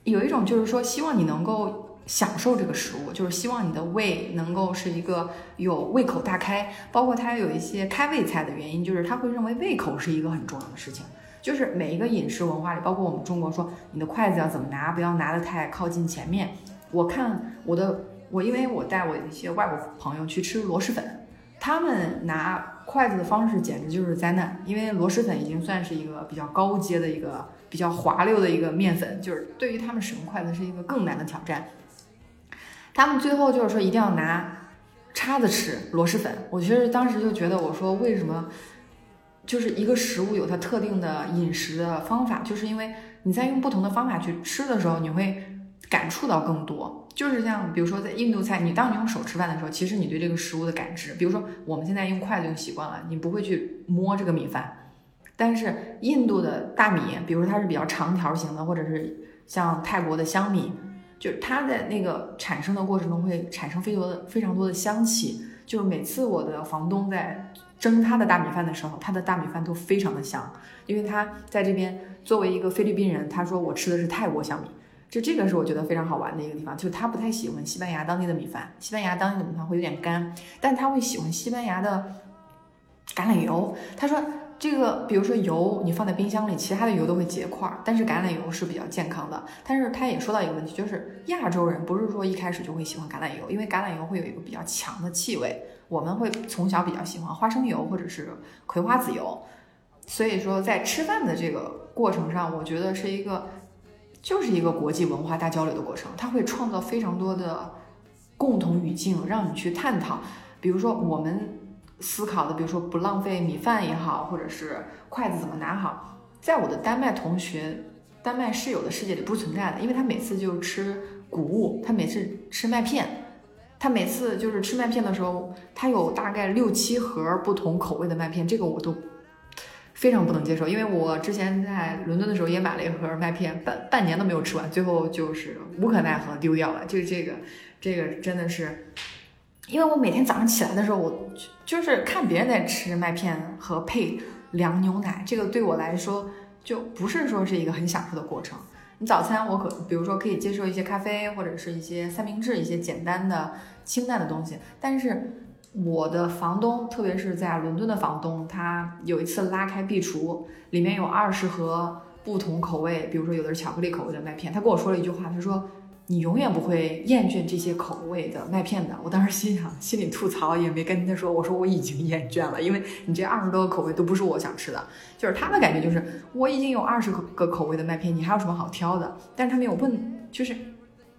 有一种就是说希望你能够享受这个食物，就是希望你的胃能够是一个有胃口大开。包括它有一些开胃菜的原因，就是他会认为胃口是一个很重要的事情。就是每一个饮食文化里，包括我们中国说你的筷子要怎么拿，不要拿得太靠近前面。我看我的。我因为我带我一些外国朋友去吃螺蛳粉，他们拿筷子的方式简直就是灾难。因为螺蛳粉已经算是一个比较高阶的一个比较滑溜的一个面粉，就是对于他们使用筷子是一个更难的挑战。他们最后就是说一定要拿叉子吃螺蛳粉。我其实当时就觉得，我说为什么就是一个食物有它特定的饮食的方法，就是因为你在用不同的方法去吃的时候，你会。感触到更多。就是像比如说在印度菜，你当你用手吃饭的时候，其实你对这个食物的感知，比如说我们现在用筷子用习惯了，你不会去摸这个米饭。但是印度的大米，比如说它是比较长条形的，或者是像泰国的香米，就是它在那个产生的过程中会产生非多的非常多的香气。就是每次我的房东在蒸他的大米饭的时候，他的大米饭都非常的香，因为他在这边作为一个菲律宾人，他说我吃的是泰国香米，就这个是我觉得非常好玩的一个地方，就是他不太喜欢西班牙当地的米饭，西班牙当地的米饭会有点干，但他会喜欢西班牙的橄榄油，他说。这个，比如说油，你放在冰箱里，其他的油都会结块儿，但是橄榄油是比较健康的。但是他也说到一个问题，就是亚洲人不是说一开始就会喜欢橄榄油，因为橄榄油会有一个比较强的气味。我们会从小比较喜欢花生油或者是葵花籽油，所以说在吃饭的这个过程上，我觉得是一个就是一个国际文化大交流的过程，它会创造非常多的共同语境，让你去探讨。比如说我们。思考的，比如说不浪费米饭也好，或者是筷子怎么拿好，在我的丹麦同学、丹麦室友的世界里不存在的，因为他每次就吃谷物，他每次吃麦片，他每次就是吃麦片的时候，他有大概六七盒不同口味的麦片，这个我都非常不能接受，因为我之前在伦敦的时候也买了一盒麦片，半半年都没有吃完，最后就是无可奈何丢掉了，就是这个，这个真的是。因为我每天早上起来的时候，我就是看别人在吃麦片和配凉牛奶，这个对我来说就不是说是一个很享受的过程。你早餐我可比如说可以接受一些咖啡或者是一些三明治，一些简单的清淡的东西。但是我的房东，特别是在伦敦的房东，他有一次拉开壁橱，里面有二十盒不同口味，比如说有的是巧克力口味的麦片，他跟我说了一句话，他说。你永远不会厌倦这些口味的麦片的。我当时心想，心里吐槽，也没跟他说。我说我已经厌倦了，因为你这二十多个口味都不是我想吃的。就是他的感觉就是，我已经有二十个口味的麦片，你还有什么好挑的？但是他没有问，就是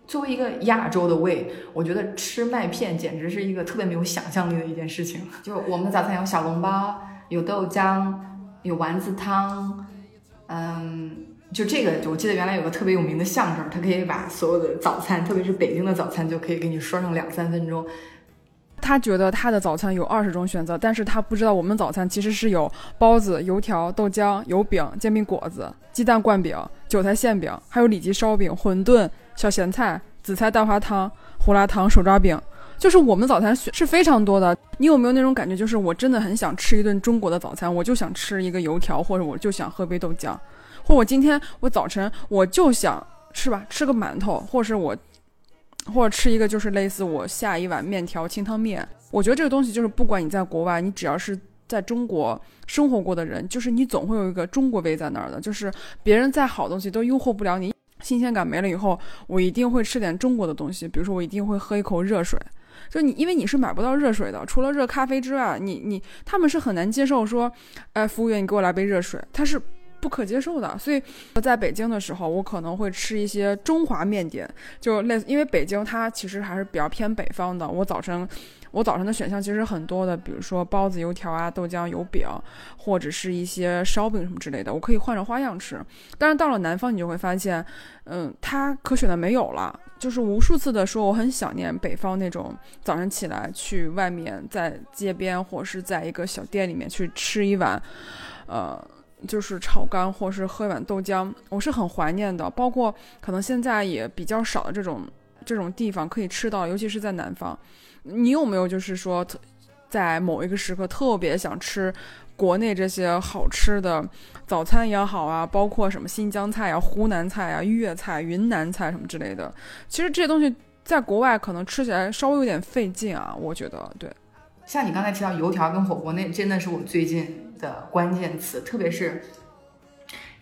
作为一个亚洲的胃，我觉得吃麦片简直是一个特别没有想象力的一件事情。*laughs* 就我们的早餐有小笼包，有豆浆，有丸子汤，嗯。就这个，我记得原来有个特别有名的相声，他可以把所有的早餐，特别是北京的早餐，就可以给你说上两三分钟。他觉得他的早餐有二十种选择，但是他不知道我们早餐其实是有包子、油条、豆浆、油饼、煎饼果子、鸡蛋灌饼、韭菜馅饼，还有里脊烧饼、馄饨、小咸菜、紫菜蛋花汤、胡辣汤、手抓饼。就是我们早餐是非常多的。你有没有那种感觉，就是我真的很想吃一顿中国的早餐，我就想吃一个油条，或者我就想喝杯豆浆。或我今天我早晨我就想吃吧，吃个馒头，或者是我，或者吃一个就是类似我下一碗面条清汤面。我觉得这个东西就是不管你在国外，你只要是在中国生活过的人，就是你总会有一个中国味在那儿的。就是别人再好东西都诱惑不了你，新鲜感没了以后，我一定会吃点中国的东西。比如说我一定会喝一口热水，就你因为你是买不到热水的，除了热咖啡之外，你你他们是很难接受说，哎，服务员你给我来杯热水，他是。不可接受的，所以我在北京的时候，我可能会吃一些中华面点，就类似，因为北京它其实还是比较偏北方的。我早晨，我早晨的选项其实很多的，比如说包子、油条啊、豆浆、油饼，或者是一些烧饼什么之类的，我可以换着花样吃。但是到了南方，你就会发现，嗯，它可选的没有了。就是无数次的说，我很想念北方那种早上起来去外面，在街边或是在一个小店里面去吃一碗，呃。就是炒肝，或是喝一碗豆浆，我是很怀念的。包括可能现在也比较少的这种这种地方可以吃到，尤其是在南方。你有没有就是说，在某一个时刻特别想吃国内这些好吃的早餐也好啊，包括什么新疆菜啊、湖南菜啊、粤菜、云南菜什么之类的。其实这些东西在国外可能吃起来稍微有点费劲啊，我觉得对。像你刚才提到油条跟火锅，那真的是我最近的关键词。特别是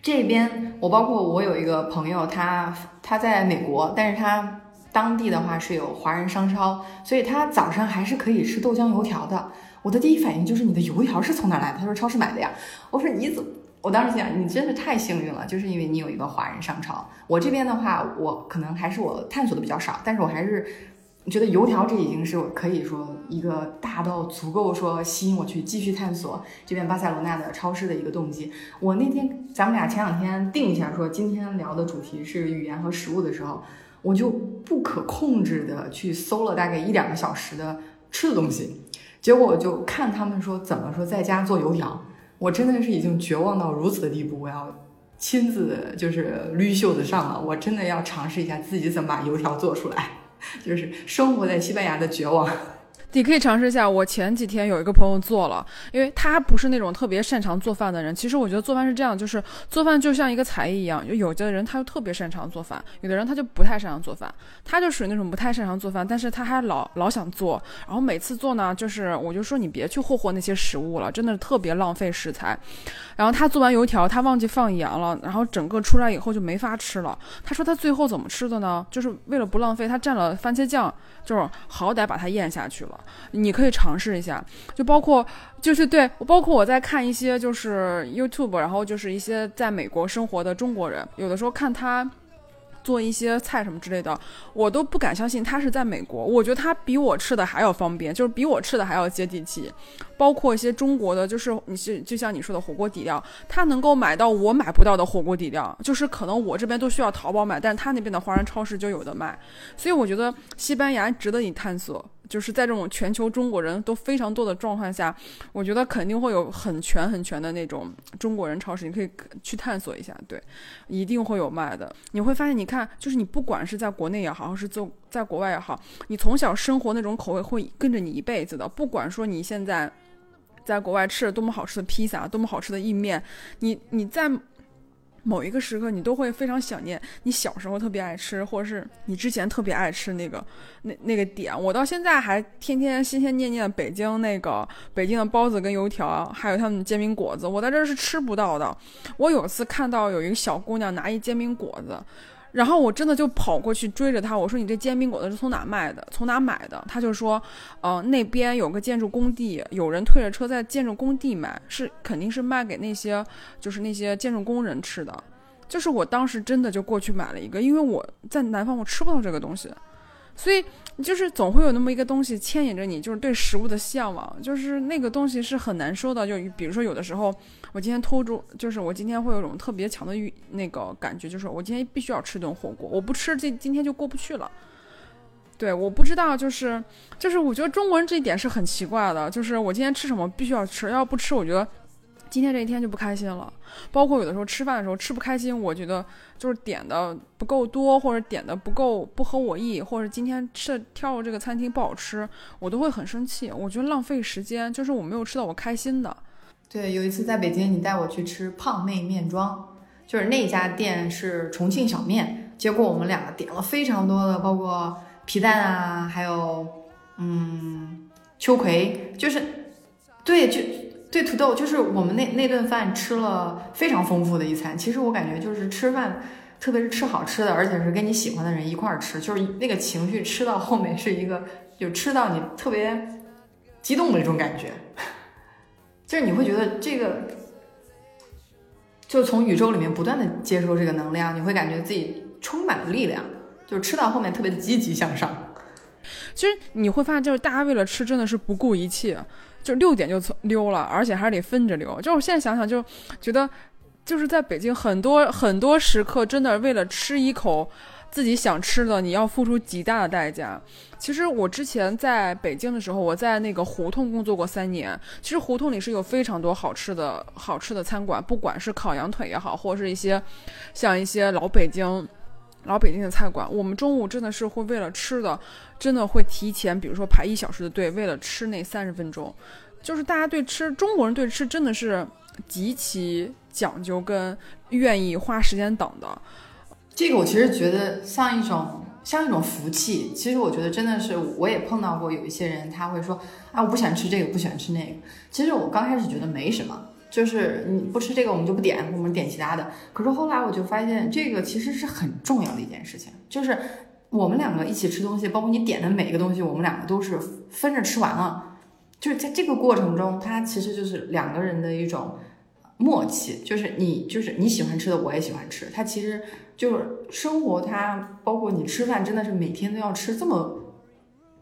这边，我包括我有一个朋友，他他在美国，但是他当地的话是有华人商超，所以他早上还是可以吃豆浆油条的。我的第一反应就是你的油条是从哪来的？他说超市买的呀。我说你怎么？我当时想，你真是太幸运了，就是因为你有一个华人商超。我这边的话，我可能还是我探索的比较少，但是我还是。觉得油条这已经是我可以说一个大到足够说吸引我去继续探索这边巴塞罗那的超市的一个动机。我那天咱们俩前两天定一下说今天聊的主题是语言和食物的时候，我就不可控制的去搜了大概一两个小时的吃的东西，结果我就看他们说怎么说在家做油条，我真的是已经绝望到如此的地步，我要亲自就是捋袖子上了，我真的要尝试一下自己怎么把油条做出来，*laughs* 就是生活在西班牙的绝望。你可以尝试一下。我前几天有一个朋友做了，因为他不是那种特别擅长做饭的人。其实我觉得做饭是这样，就是做饭就像一个才艺一样，就有的人他就特别擅长做饭，有的人他就不太擅长做饭。他就属于那种不太擅长做饭，但是他还老老想做。然后每次做呢，就是我就说你别去霍霍那些食物了，真的特别浪费食材。然后他做完油条，他忘记放盐了，然后整个出来以后就没法吃了。他说他最后怎么吃的呢？就是为了不浪费，他蘸了番茄酱，就是好歹把它咽下去了。你可以尝试一下，就包括就是对，包括我在看一些就是 YouTube，然后就是一些在美国生活的中国人，有的时候看他。做一些菜什么之类的，我都不敢相信他是在美国。我觉得他比我吃的还要方便，就是比我吃的还要接地气。包括一些中国的，就是你是就像你说的火锅底料，他能够买到我买不到的火锅底料，就是可能我这边都需要淘宝买，但是他那边的华人超市就有的卖。所以我觉得西班牙值得你探索。就是在这种全球中国人都非常多的状况下，我觉得肯定会有很全很全的那种中国人超市，你可以去探索一下，对，一定会有卖的。你会发现，你看，就是你不管是在国内也好，还是做在国外也好，你从小生活那种口味会跟着你一辈子的。不管说你现在在国外吃了多么好吃的披萨，多么好吃的意面，你你在。某一个时刻，你都会非常想念你小时候特别爱吃，或者是你之前特别爱吃那个那那个点。我到现在还天天心心念念北京那个北京的包子跟油条，还有他们的煎饼果子，我在这儿是吃不到的。我有次看到有一个小姑娘拿一煎饼果子。然后我真的就跑过去追着他，我说：“你这煎饼果子是从哪卖的？从哪买的？”他就说：“嗯，那边有个建筑工地，有人推着车在建筑工地买，是肯定是卖给那些就是那些建筑工人吃的。”就是我当时真的就过去买了一个，因为我在南方我吃不到这个东西，所以就是总会有那么一个东西牵引着你，就是对食物的向往，就是那个东西是很难说的。就比如说有的时候。我今天拖住，就是我今天会有种特别强的欲那个感觉，就是我今天必须要吃顿火锅，我不吃这今天就过不去了。对，我不知道，就是就是我觉得中国人这一点是很奇怪的，就是我今天吃什么必须要吃，要不吃我觉得今天这一天就不开心了。包括有的时候吃饭的时候吃不开心，我觉得就是点的不够多，或者点的不够不合我意，或者今天吃挑这个餐厅不好吃，我都会很生气。我觉得浪费时间，就是我没有吃到我开心的。对，有一次在北京，你带我去吃胖妹面庄，就是那家店是重庆小面，结果我们两个点了非常多的，包括皮蛋啊，还有嗯秋葵，就是对，就对土豆，就是我们那那顿饭吃了非常丰富的一餐。其实我感觉就是吃饭，特别是吃好吃的，而且是跟你喜欢的人一块儿吃，就是那个情绪吃到后面是一个，就吃到你特别激动的那种感觉。就是你会觉得这个，就从宇宙里面不断的接收这个能量，你会感觉自己充满了力量，就是吃到后面特别积极向上。其实你会发现，就是大家为了吃真的是不顾一切，就六点就溜了，而且还得分着溜。就我现在想想，就觉得就是在北京很多很多时刻，真的为了吃一口。自己想吃的，你要付出极大的代价。其实我之前在北京的时候，我在那个胡同工作过三年。其实胡同里是有非常多好吃的好吃的餐馆，不管是烤羊腿也好，或者是一些像一些老北京老北京的菜馆。我们中午真的是会为了吃的，真的会提前，比如说排一小时的队，为了吃那三十分钟。就是大家对吃，中国人对吃真的是极其讲究，跟愿意花时间等的。这个我其实觉得像一种像一种福气。其实我觉得真的是，我也碰到过有一些人，他会说啊，我不喜欢吃这个，不喜欢吃那个。其实我刚开始觉得没什么，就是你不吃这个，我们就不点，我们点其他的。可是后来我就发现，这个其实是很重要的一件事情，就是我们两个一起吃东西，包括你点的每一个东西，我们两个都是分着吃完了。就是在这个过程中，它其实就是两个人的一种默契，就是你就是你喜欢吃的，我也喜欢吃。它其实。就是生活，它包括你吃饭，真的是每天都要吃这么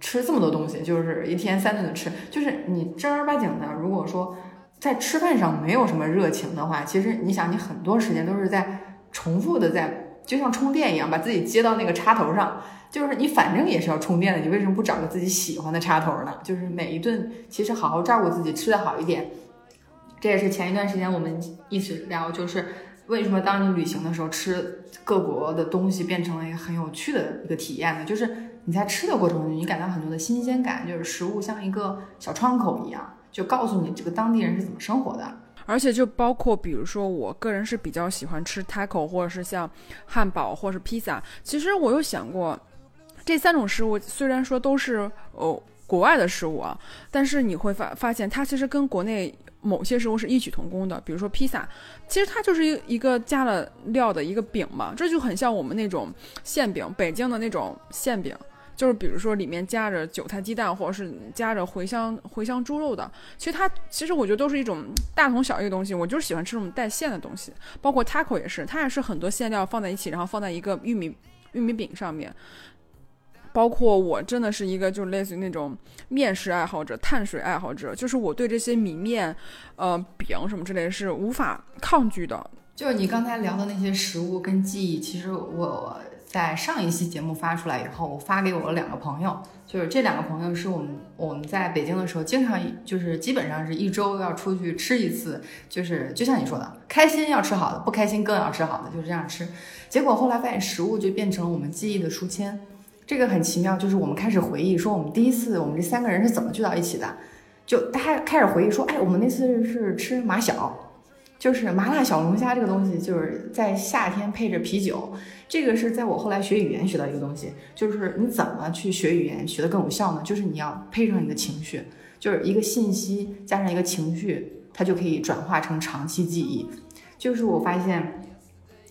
吃这么多东西，就是一天三顿的吃。就是你正儿八经的，如果说在吃饭上没有什么热情的话，其实你想，你很多时间都是在重复的在就像充电一样，把自己接到那个插头上。就是你反正也是要充电的，你为什么不找个自己喜欢的插头呢？就是每一顿其实好好照顾自己，吃的好一点。这也是前一段时间我们一直聊，就是为什么当你旅行的时候吃各国的东西变成了一个很有趣的一个体验呢？就是你在吃的过程中，你感到很多的新鲜感，就是食物像一个小窗口一样，就告诉你这个当地人是怎么生活的。而且就包括，比如说，我个人是比较喜欢吃 taco，或者是像汉堡，或者是披萨。其实我有想过。这三种食物虽然说都是呃国外的食物啊，但是你会发发现它其实跟国内某些食物是异曲同工的。比如说披萨，其实它就是一一个加了料的一个饼嘛，这就很像我们那种馅饼，北京的那种馅饼，就是比如说里面夹着韭菜鸡蛋，或者是夹着茴香茴香猪肉的。其实它其实我觉得都是一种大同小异的东西，我就是喜欢吃这种带馅的东西。包括 taco 也是，它也是很多馅料放在一起，然后放在一个玉米玉米饼上面。包括我真的是一个，就是类似于那种面食爱好者、碳水爱好者，就是我对这些米面、呃饼什么之类是无法抗拒的。就是你刚才聊的那些食物跟记忆，其实我在上一期节目发出来以后，我发给我的两个朋友，就是这两个朋友是我们我们在北京的时候，经常就是基本上是一周要出去吃一次，就是就像你说的，开心要吃好的，不开心更要吃好的，就是这样吃。结果后来发现，食物就变成了我们记忆的书签。这个很奇妙，就是我们开始回忆说，我们第一次我们这三个人是怎么聚到一起的，就大家开始回忆说，哎，我们那次是吃马小，就是麻辣小龙虾这个东西，就是在夏天配着啤酒，这个是在我后来学语言学到一个东西，就是你怎么去学语言学得更有效呢？就是你要配上你的情绪，就是一个信息加上一个情绪，它就可以转化成长期记忆。就是我发现，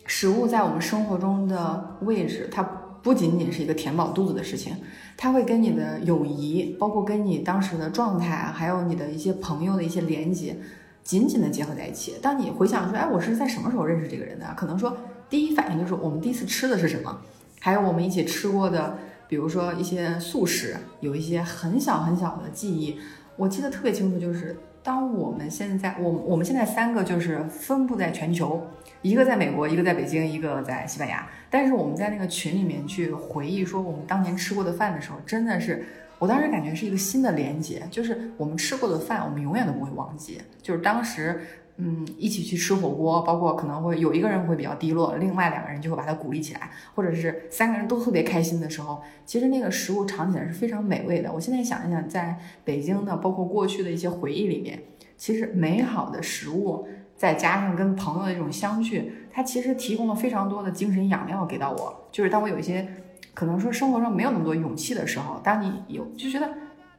食物在我们生活中的位置，它。不仅仅是一个填饱肚子的事情，它会跟你的友谊，包括跟你当时的状态，还有你的一些朋友的一些连接，紧紧的结合在一起。当你回想说，哎，我是在什么时候认识这个人的？可能说第一反应就是我们第一次吃的是什么，还有我们一起吃过的，比如说一些素食，有一些很小很小的记忆。我记得特别清楚，就是当我们现在，我我们现在三个就是分布在全球。一个在美国，一个在北京，一个在西班牙。但是我们在那个群里面去回忆说我们当年吃过的饭的时候，真的是，我当时感觉是一个新的连接，就是我们吃过的饭，我们永远都不会忘记。就是当时，嗯，一起去吃火锅，包括可能会有一个人会比较低落，另外两个人就会把他鼓励起来，或者是三个人都特别开心的时候，其实那个食物尝起来是非常美味的。我现在想一想，在北京的，包括过去的一些回忆里面，其实美好的食物。再加上跟朋友的这种相聚，它其实提供了非常多的精神养料给到我。就是当我有一些可能说生活上没有那么多勇气的时候，当你有就觉得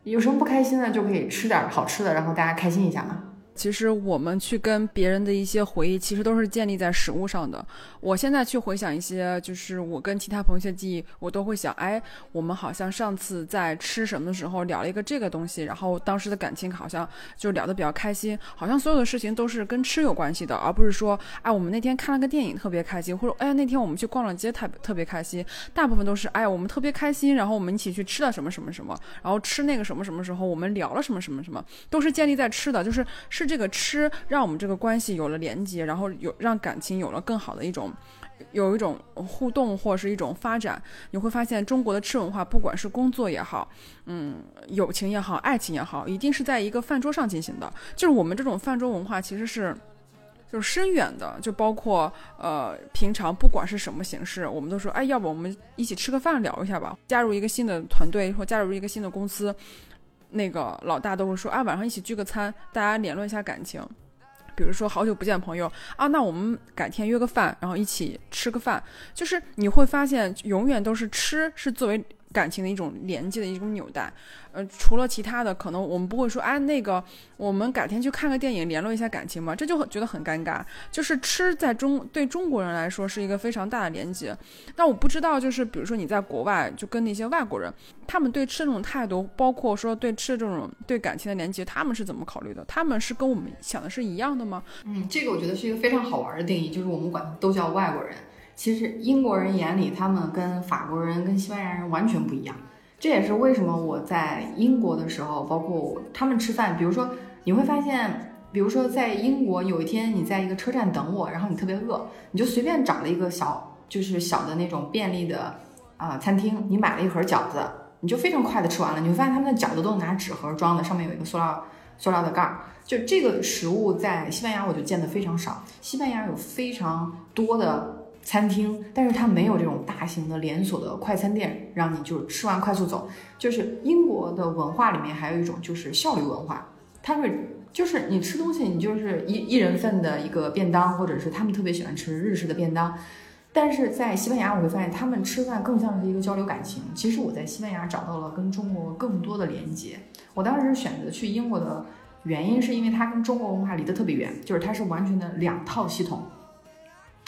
有什么不开心的，就可以吃点好吃的，然后大家开心一下嘛。其实我们去跟别人的一些回忆，其实都是建立在食物上的。我现在去回想一些，就是我跟其他朋友一些记忆，我都会想，哎，我们好像上次在吃什么的时候聊了一个这个东西，然后当时的感情好像就聊得比较开心，好像所有的事情都是跟吃有关系的，而不是说，哎，我们那天看了个电影特别开心，或者哎那天我们去逛了街特特别开心。大部分都是，哎，我们特别开心，然后我们一起去吃了什么什么什么，然后吃那个什么什么时候我们聊了什么什么什么，都是建立在吃的，就是。是这个吃让我们这个关系有了连接，然后有让感情有了更好的一种，有一种互动或是一种发展。你会发现中国的吃文化，不管是工作也好，嗯，友情也好，爱情也好，一定是在一个饭桌上进行的。就是我们这种饭桌文化其实是就是深远的，就包括呃平常不管是什么形式，我们都说哎，要不我们一起吃个饭聊一下吧。加入一个新的团队或加入一个新的公司。那个老大都会说啊，晚上一起聚个餐，大家联络一下感情。比如说好久不见朋友啊，那我们改天约个饭，然后一起吃个饭。就是你会发现，永远都是吃是作为。感情的一种连接的一种纽带，呃，除了其他的，可能我们不会说，哎，那个，我们改天去看个电影，联络一下感情嘛，这就觉得很尴尬。就是吃在中对中国人来说是一个非常大的连接。那我不知道，就是比如说你在国外，就跟那些外国人，他们对吃这种态度，包括说对吃这种对感情的连接，他们是怎么考虑的？他们是跟我们想的是一样的吗？嗯，这个我觉得是一个非常好玩的定义，就是我们管都叫外国人。其实英国人眼里，他们跟法国人、跟西班牙人完全不一样。这也是为什么我在英国的时候，包括他们吃饭，比如说你会发现，比如说在英国有一天你在一个车站等我，然后你特别饿，你就随便找了一个小。就是小的那种便利的啊、餐厅，你买了一盒饺子，你就非常快的吃完了。你会发现他们的饺子都是拿纸盒装的，上面有一个塑料塑料的盖儿。就这个食物在西班牙我就见的非常少。西班牙有非常多的餐厅，但是它没有这种大型的连锁的快餐店，让你就是吃完快速走。就是英国的文化里面还有一种就是效率文化，它会就是你吃东西，你就是一一人份的一个便当，或者是他们特别喜欢吃日式的便当。但是在西班牙，我会发现他们吃饭更像是一个交流感情。其实我在西班牙找到了跟中国更多的连接。我当时选择去英国的原因，是因为它跟中国文化离得特别远，就是它是完全的两套系统，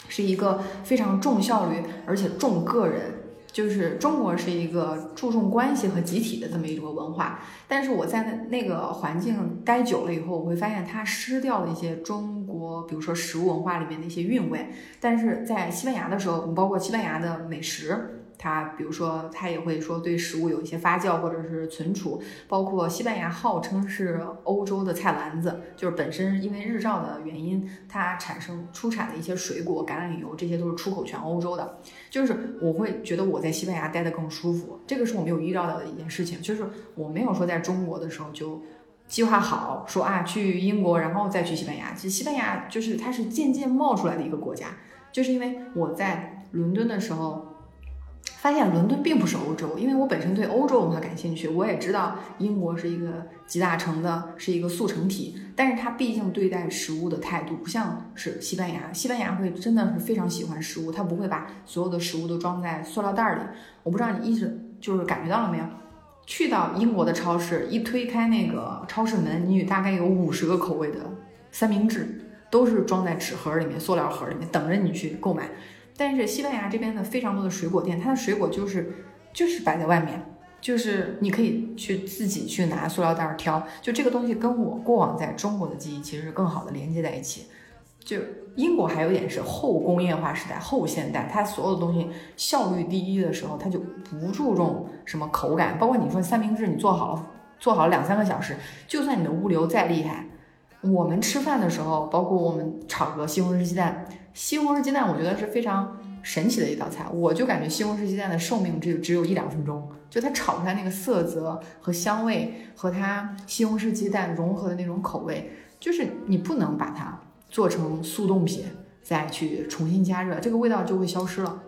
是一个非常重效率而且重个人。就是中国是一个注重关系和集体的这么一个文化，但是我在那那个环境待久了以后，我会发现它失掉了一些中国，比如说食物文化里面的一些韵味。但是在西班牙的时候，包括西班牙的美食，它比如说它也会说对食物有一些发酵或者是存储，包括西班牙号称是欧洲的菜篮子，就是本身因为日照的原因，它产生出产的一些水果、橄榄油，这些都是出口全欧洲的。就是我会觉得我在西班牙待得更舒服，这个是我没有预料到的一件事情。就是我没有说在中国的时候就计划好说啊去英国，然后再去西班牙。其实西班牙就是它是渐渐冒出来的一个国家，就是因为我在伦敦的时候。发现伦敦并不是欧洲，因为我本身对欧洲文化感兴趣，我也知道英国是一个集大成的，是一个速成体，但是它毕竟对待食物的态度不像是西班牙，西班牙会真的是非常喜欢食物，它不会把所有的食物都装在塑料袋里。我不知道你意识就是感觉到了没有？去到英国的超市，一推开那个超市门，你大概有五十个口味的三明治，都是装在纸盒里面、塑料盒里面，等着你去购买。但是西班牙这边的非常多的水果店，它的水果就是就是摆在外面，就是你可以去自己去拿塑料袋挑。就这个东西跟我过往在中国的记忆其实是更好的连接在一起。就英国还有一点是后工业化时代、后现代，它所有的东西效率第一的时候，它就不注重什么口感，包括你说三明治，你做好了做好了两三个小时，就算你的物流再厉害，我们吃饭的时候，包括我们炒个西红柿鸡蛋。西红柿鸡蛋，我觉得是非常神奇的一道菜。我就感觉西红柿鸡蛋的寿命只有只有一两分钟，就它炒出来那个色泽和香味，和它西红柿鸡蛋融合的那种口味，就是你不能把它做成速冻品再去重新加热，这个味道就会消失了。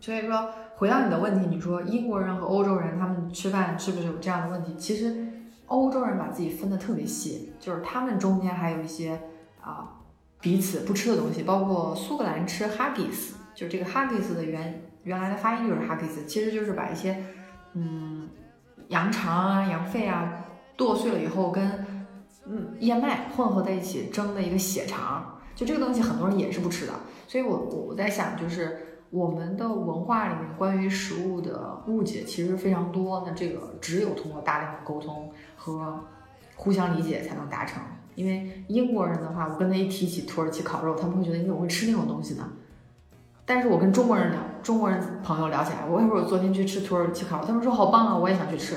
所以说，回到你的问题，你说英国人和欧洲人他们吃饭是不是有这样的问题？其实欧洲人把自己分得特别细，就是他们中间还有一些啊。彼此不吃的东西，包括苏格兰吃 haggis，就这个 haggis 的原原来的发音就是 haggis，其实就是把一些嗯羊肠啊、羊肺啊剁碎了以后跟嗯燕麦混合在一起蒸的一个血肠，就这个东西很多人也是不吃的。所以我我我在想，就是我们的文化里面关于食物的误解其实非常多，那这个只有通过大量的沟通和互相理解才能达成。因为英国人的话，我跟他一提起土耳其烤肉，他们会觉得你怎么会吃那种东西呢？但是我跟中国人聊，中国人朋友聊起来，我说我昨天去吃土耳其烤肉，他们说好棒啊，我也想去吃。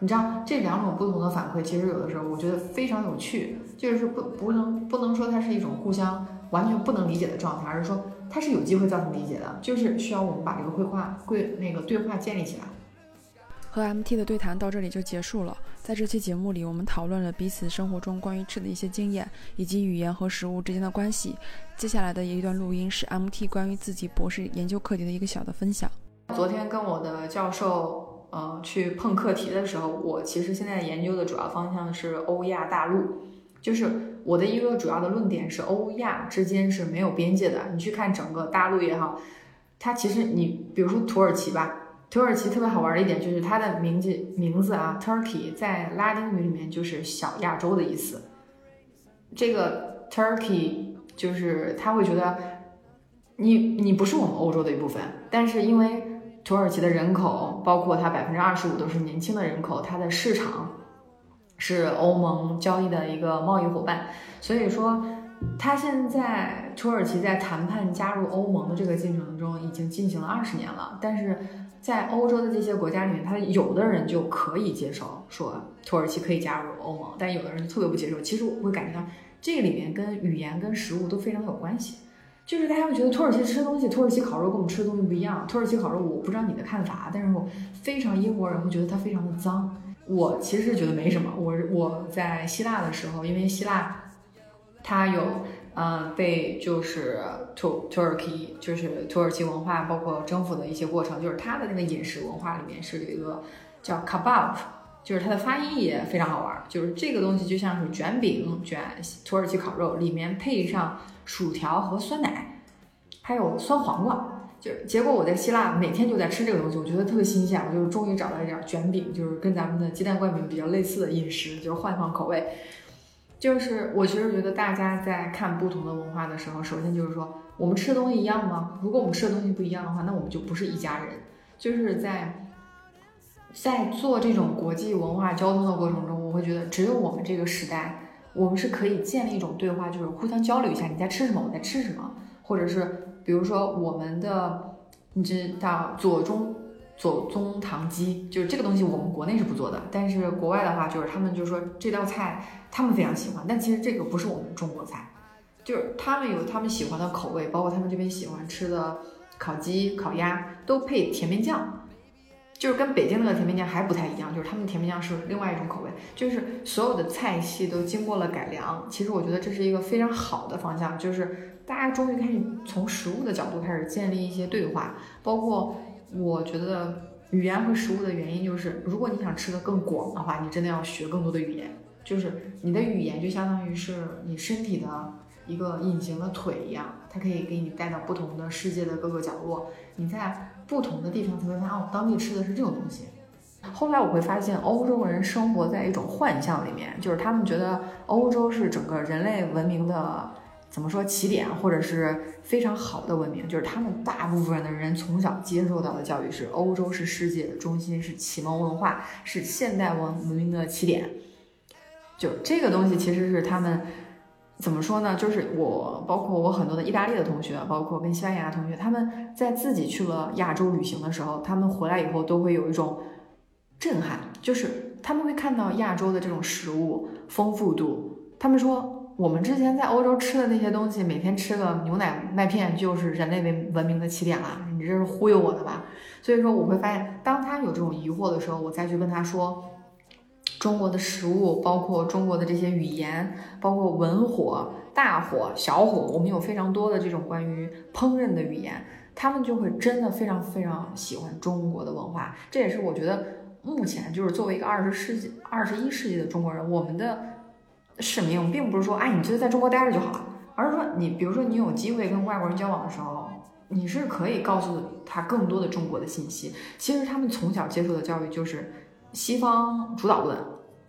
你知道这两种不同的反馈，其实有的时候我觉得非常有趣，就是不不能不能说它是一种互相完全不能理解的状态，而是说它是有机会造成理解的，就是需要我们把这个绘画对那个对话建立起来。和 MT 的对谈到这里就结束了。在这期节目里，我们讨论了彼此生活中关于吃的一些经验，以及语言和食物之间的关系。接下来的一段录音是 MT 关于自己博士研究课题的一个小的分享。昨天跟我的教授呃去碰课题的时候，我其实现在研究的主要方向是欧亚大陆，就是我的一个主要的论点是欧亚之间是没有边界的。你去看整个大陆也好，它其实你比如说土耳其吧。土耳其特别好玩的一点就是它的名字名字啊，Turkey 在拉丁语里面就是小亚洲的意思。这个 Turkey 就是他会觉得你你不是我们欧洲的一部分，但是因为土耳其的人口，包括它百分之二十五都是年轻的人口，它的市场是欧盟交易的一个贸易伙伴，所以说它现在土耳其在谈判加入欧盟的这个进程中已经进行了二十年了，但是。在欧洲的这些国家里面，他有的人就可以接受说土耳其可以加入欧盟，但有的人就特别不接受。其实我会感觉到这里面跟语言跟食物都非常有关系。就是大家会觉得土耳其吃的东西，土耳其烤肉跟我们吃的东西不一样。土耳其烤肉我不知道你的看法，但是我非常英国人会觉得它非常的脏。我其实觉得没什么。我我在希腊的时候，因为希腊它有嗯被就是土土耳其就是土耳其文化包括征服的一些过程，就是它的那个饮食文化里面是有一个叫 kebab。就是它的发音也非常好玩，就是这个东西就像是卷饼卷土耳其烤肉，里面配上薯条和酸奶，还有酸黄瓜。就结果我在希腊每天就在吃这个东西，我觉得特别新鲜，我就终于找到一点卷饼，就是跟咱们的鸡蛋灌饼比较类似的饮食，就是换换口味。就是我其实觉得大家在看不同的文化的时候，首先就是说我们吃的东西一样吗？如果我们吃的东西不一样的话，那我们就不是一家人。就是在。在做这种国际文化交通的过程中，我会觉得只有我们这个时代，我们是可以建立一种对话，就是互相交流一下你在吃什么，我在吃什么，或者是比如说我们的，你知道左中左宗棠鸡，就是这个东西我们国内是不做的，但是国外的话，就是他们就说这道菜他们非常喜欢，但其实这个不是我们中国菜，就是他们有他们喜欢的口味，包括他们这边喜欢吃的烤鸡、烤鸭都配甜面酱。就是跟北京那个甜面酱还不太一样，就是他们甜面酱是另外一种口味，就是所有的菜系都经过了改良。其实我觉得这是一个非常好的方向，就是大家终于开始从食物的角度开始建立一些对话。包括我觉得语言和食物的原因就是，如果你想吃的更广的话，你真的要学更多的语言。就是你的语言就相当于是你身体的一个隐形的腿一样，它可以给你带到不同的世界的各个角落。你在。不同的地方才会发现哦，当地吃的是这种东西。后来我会发现，欧洲人生活在一种幻象里面，就是他们觉得欧洲是整个人类文明的怎么说起点，或者是非常好的文明。就是他们大部分的人从小接受到的教育是，欧洲是世界的中心，是启蒙文化，是现代文文明的起点。就这个东西其实是他们。怎么说呢？就是我，包括我很多的意大利的同学，包括跟西班牙同学，他们在自己去了亚洲旅行的时候，他们回来以后都会有一种震撼，就是他们会看到亚洲的这种食物丰富度。他们说，我们之前在欧洲吃的那些东西，每天吃个牛奶麦片就是人类文文明的起点了，你这是忽悠我的吧？所以说，我会发现，当他有这种疑惑的时候，我再去跟他说。中国的食物，包括中国的这些语言，包括文火、大火、小火，我们有非常多的这种关于烹饪的语言，他们就会真的非常非常喜欢中国的文化。这也是我觉得目前就是作为一个二十世纪、二十一世纪的中国人，我们的使命并不是说，哎，你就在中国待着就好了，而是说，你比如说你有机会跟外国人交往的时候，你是可以告诉他更多的中国的信息。其实他们从小接受的教育就是西方主导论。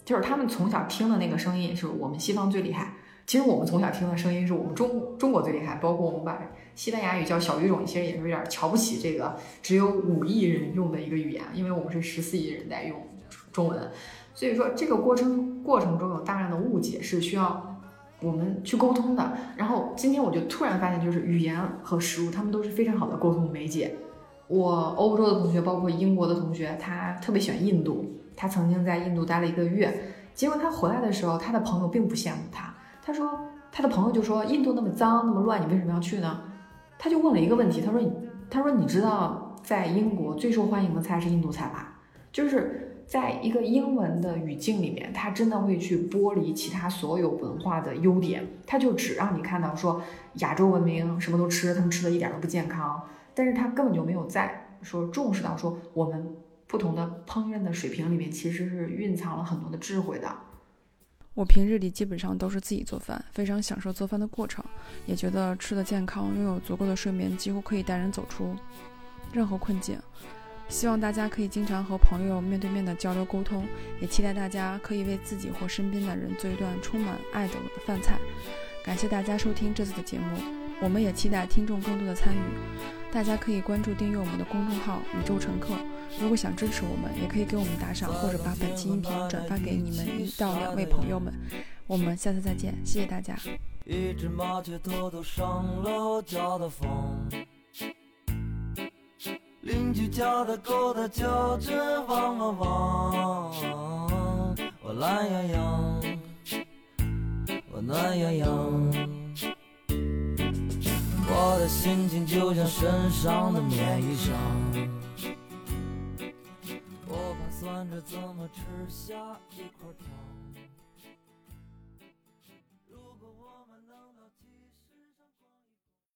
就是他们从小听的那个声音是我们西方最厉害，其实我们从小听的声音是我们中中国最厉害。包括我们把西班牙语叫小语种，其实也是有点瞧不起这个只有五亿人用的一个语言，因为我们是十四亿人在用中文。所以说这个过程过程中有大量的误解是需要我们去沟通的。然后今天我就突然发现，就是语言和食物，他们都是非常好的沟通媒介。我欧洲的同学，包括英国的同学，他特别喜欢印度。他曾经在印度待了一个月，结果他回来的时候，他的朋友并不羡慕他。他说，他的朋友就说：“印度那么脏，那么乱，你为什么要去呢？”他就问了一个问题，他说：“你他说你知道在英国最受欢迎的菜是印度菜吧？就是在一个英文的语境里面，他真的会去剥离其他所有文化的优点，他就只让你看到说亚洲文明什么都吃，他们吃的一点都不健康，但是他根本就没有在说重视到说我们。”不同的烹饪的水平里面，其实是蕴藏了很多的智慧的。我平日里基本上都是自己做饭，非常享受做饭的过程，也觉得吃的健康，拥有足够的睡眠，几乎可以带人走出任何困境。希望大家可以经常和朋友面对面的交流沟通，也期待大家可以为自己或身边的人做一段充满爱的饭菜。感谢大家收听这次的节目，我们也期待听众更多的参与。大家可以关注订阅我们的公众号“宇宙乘客”。如果想支持我们，也可以给我们打赏，或者把本期音频转发给你们一到两位朋友们。我们下次再见，谢谢大家。一只麻雀偷偷上楼叫的风，邻居家的狗它叫着汪汪汪，我懒洋洋，我暖洋洋，我。的心情就像身上的棉衣裳。我盘算着怎么吃下一块糖。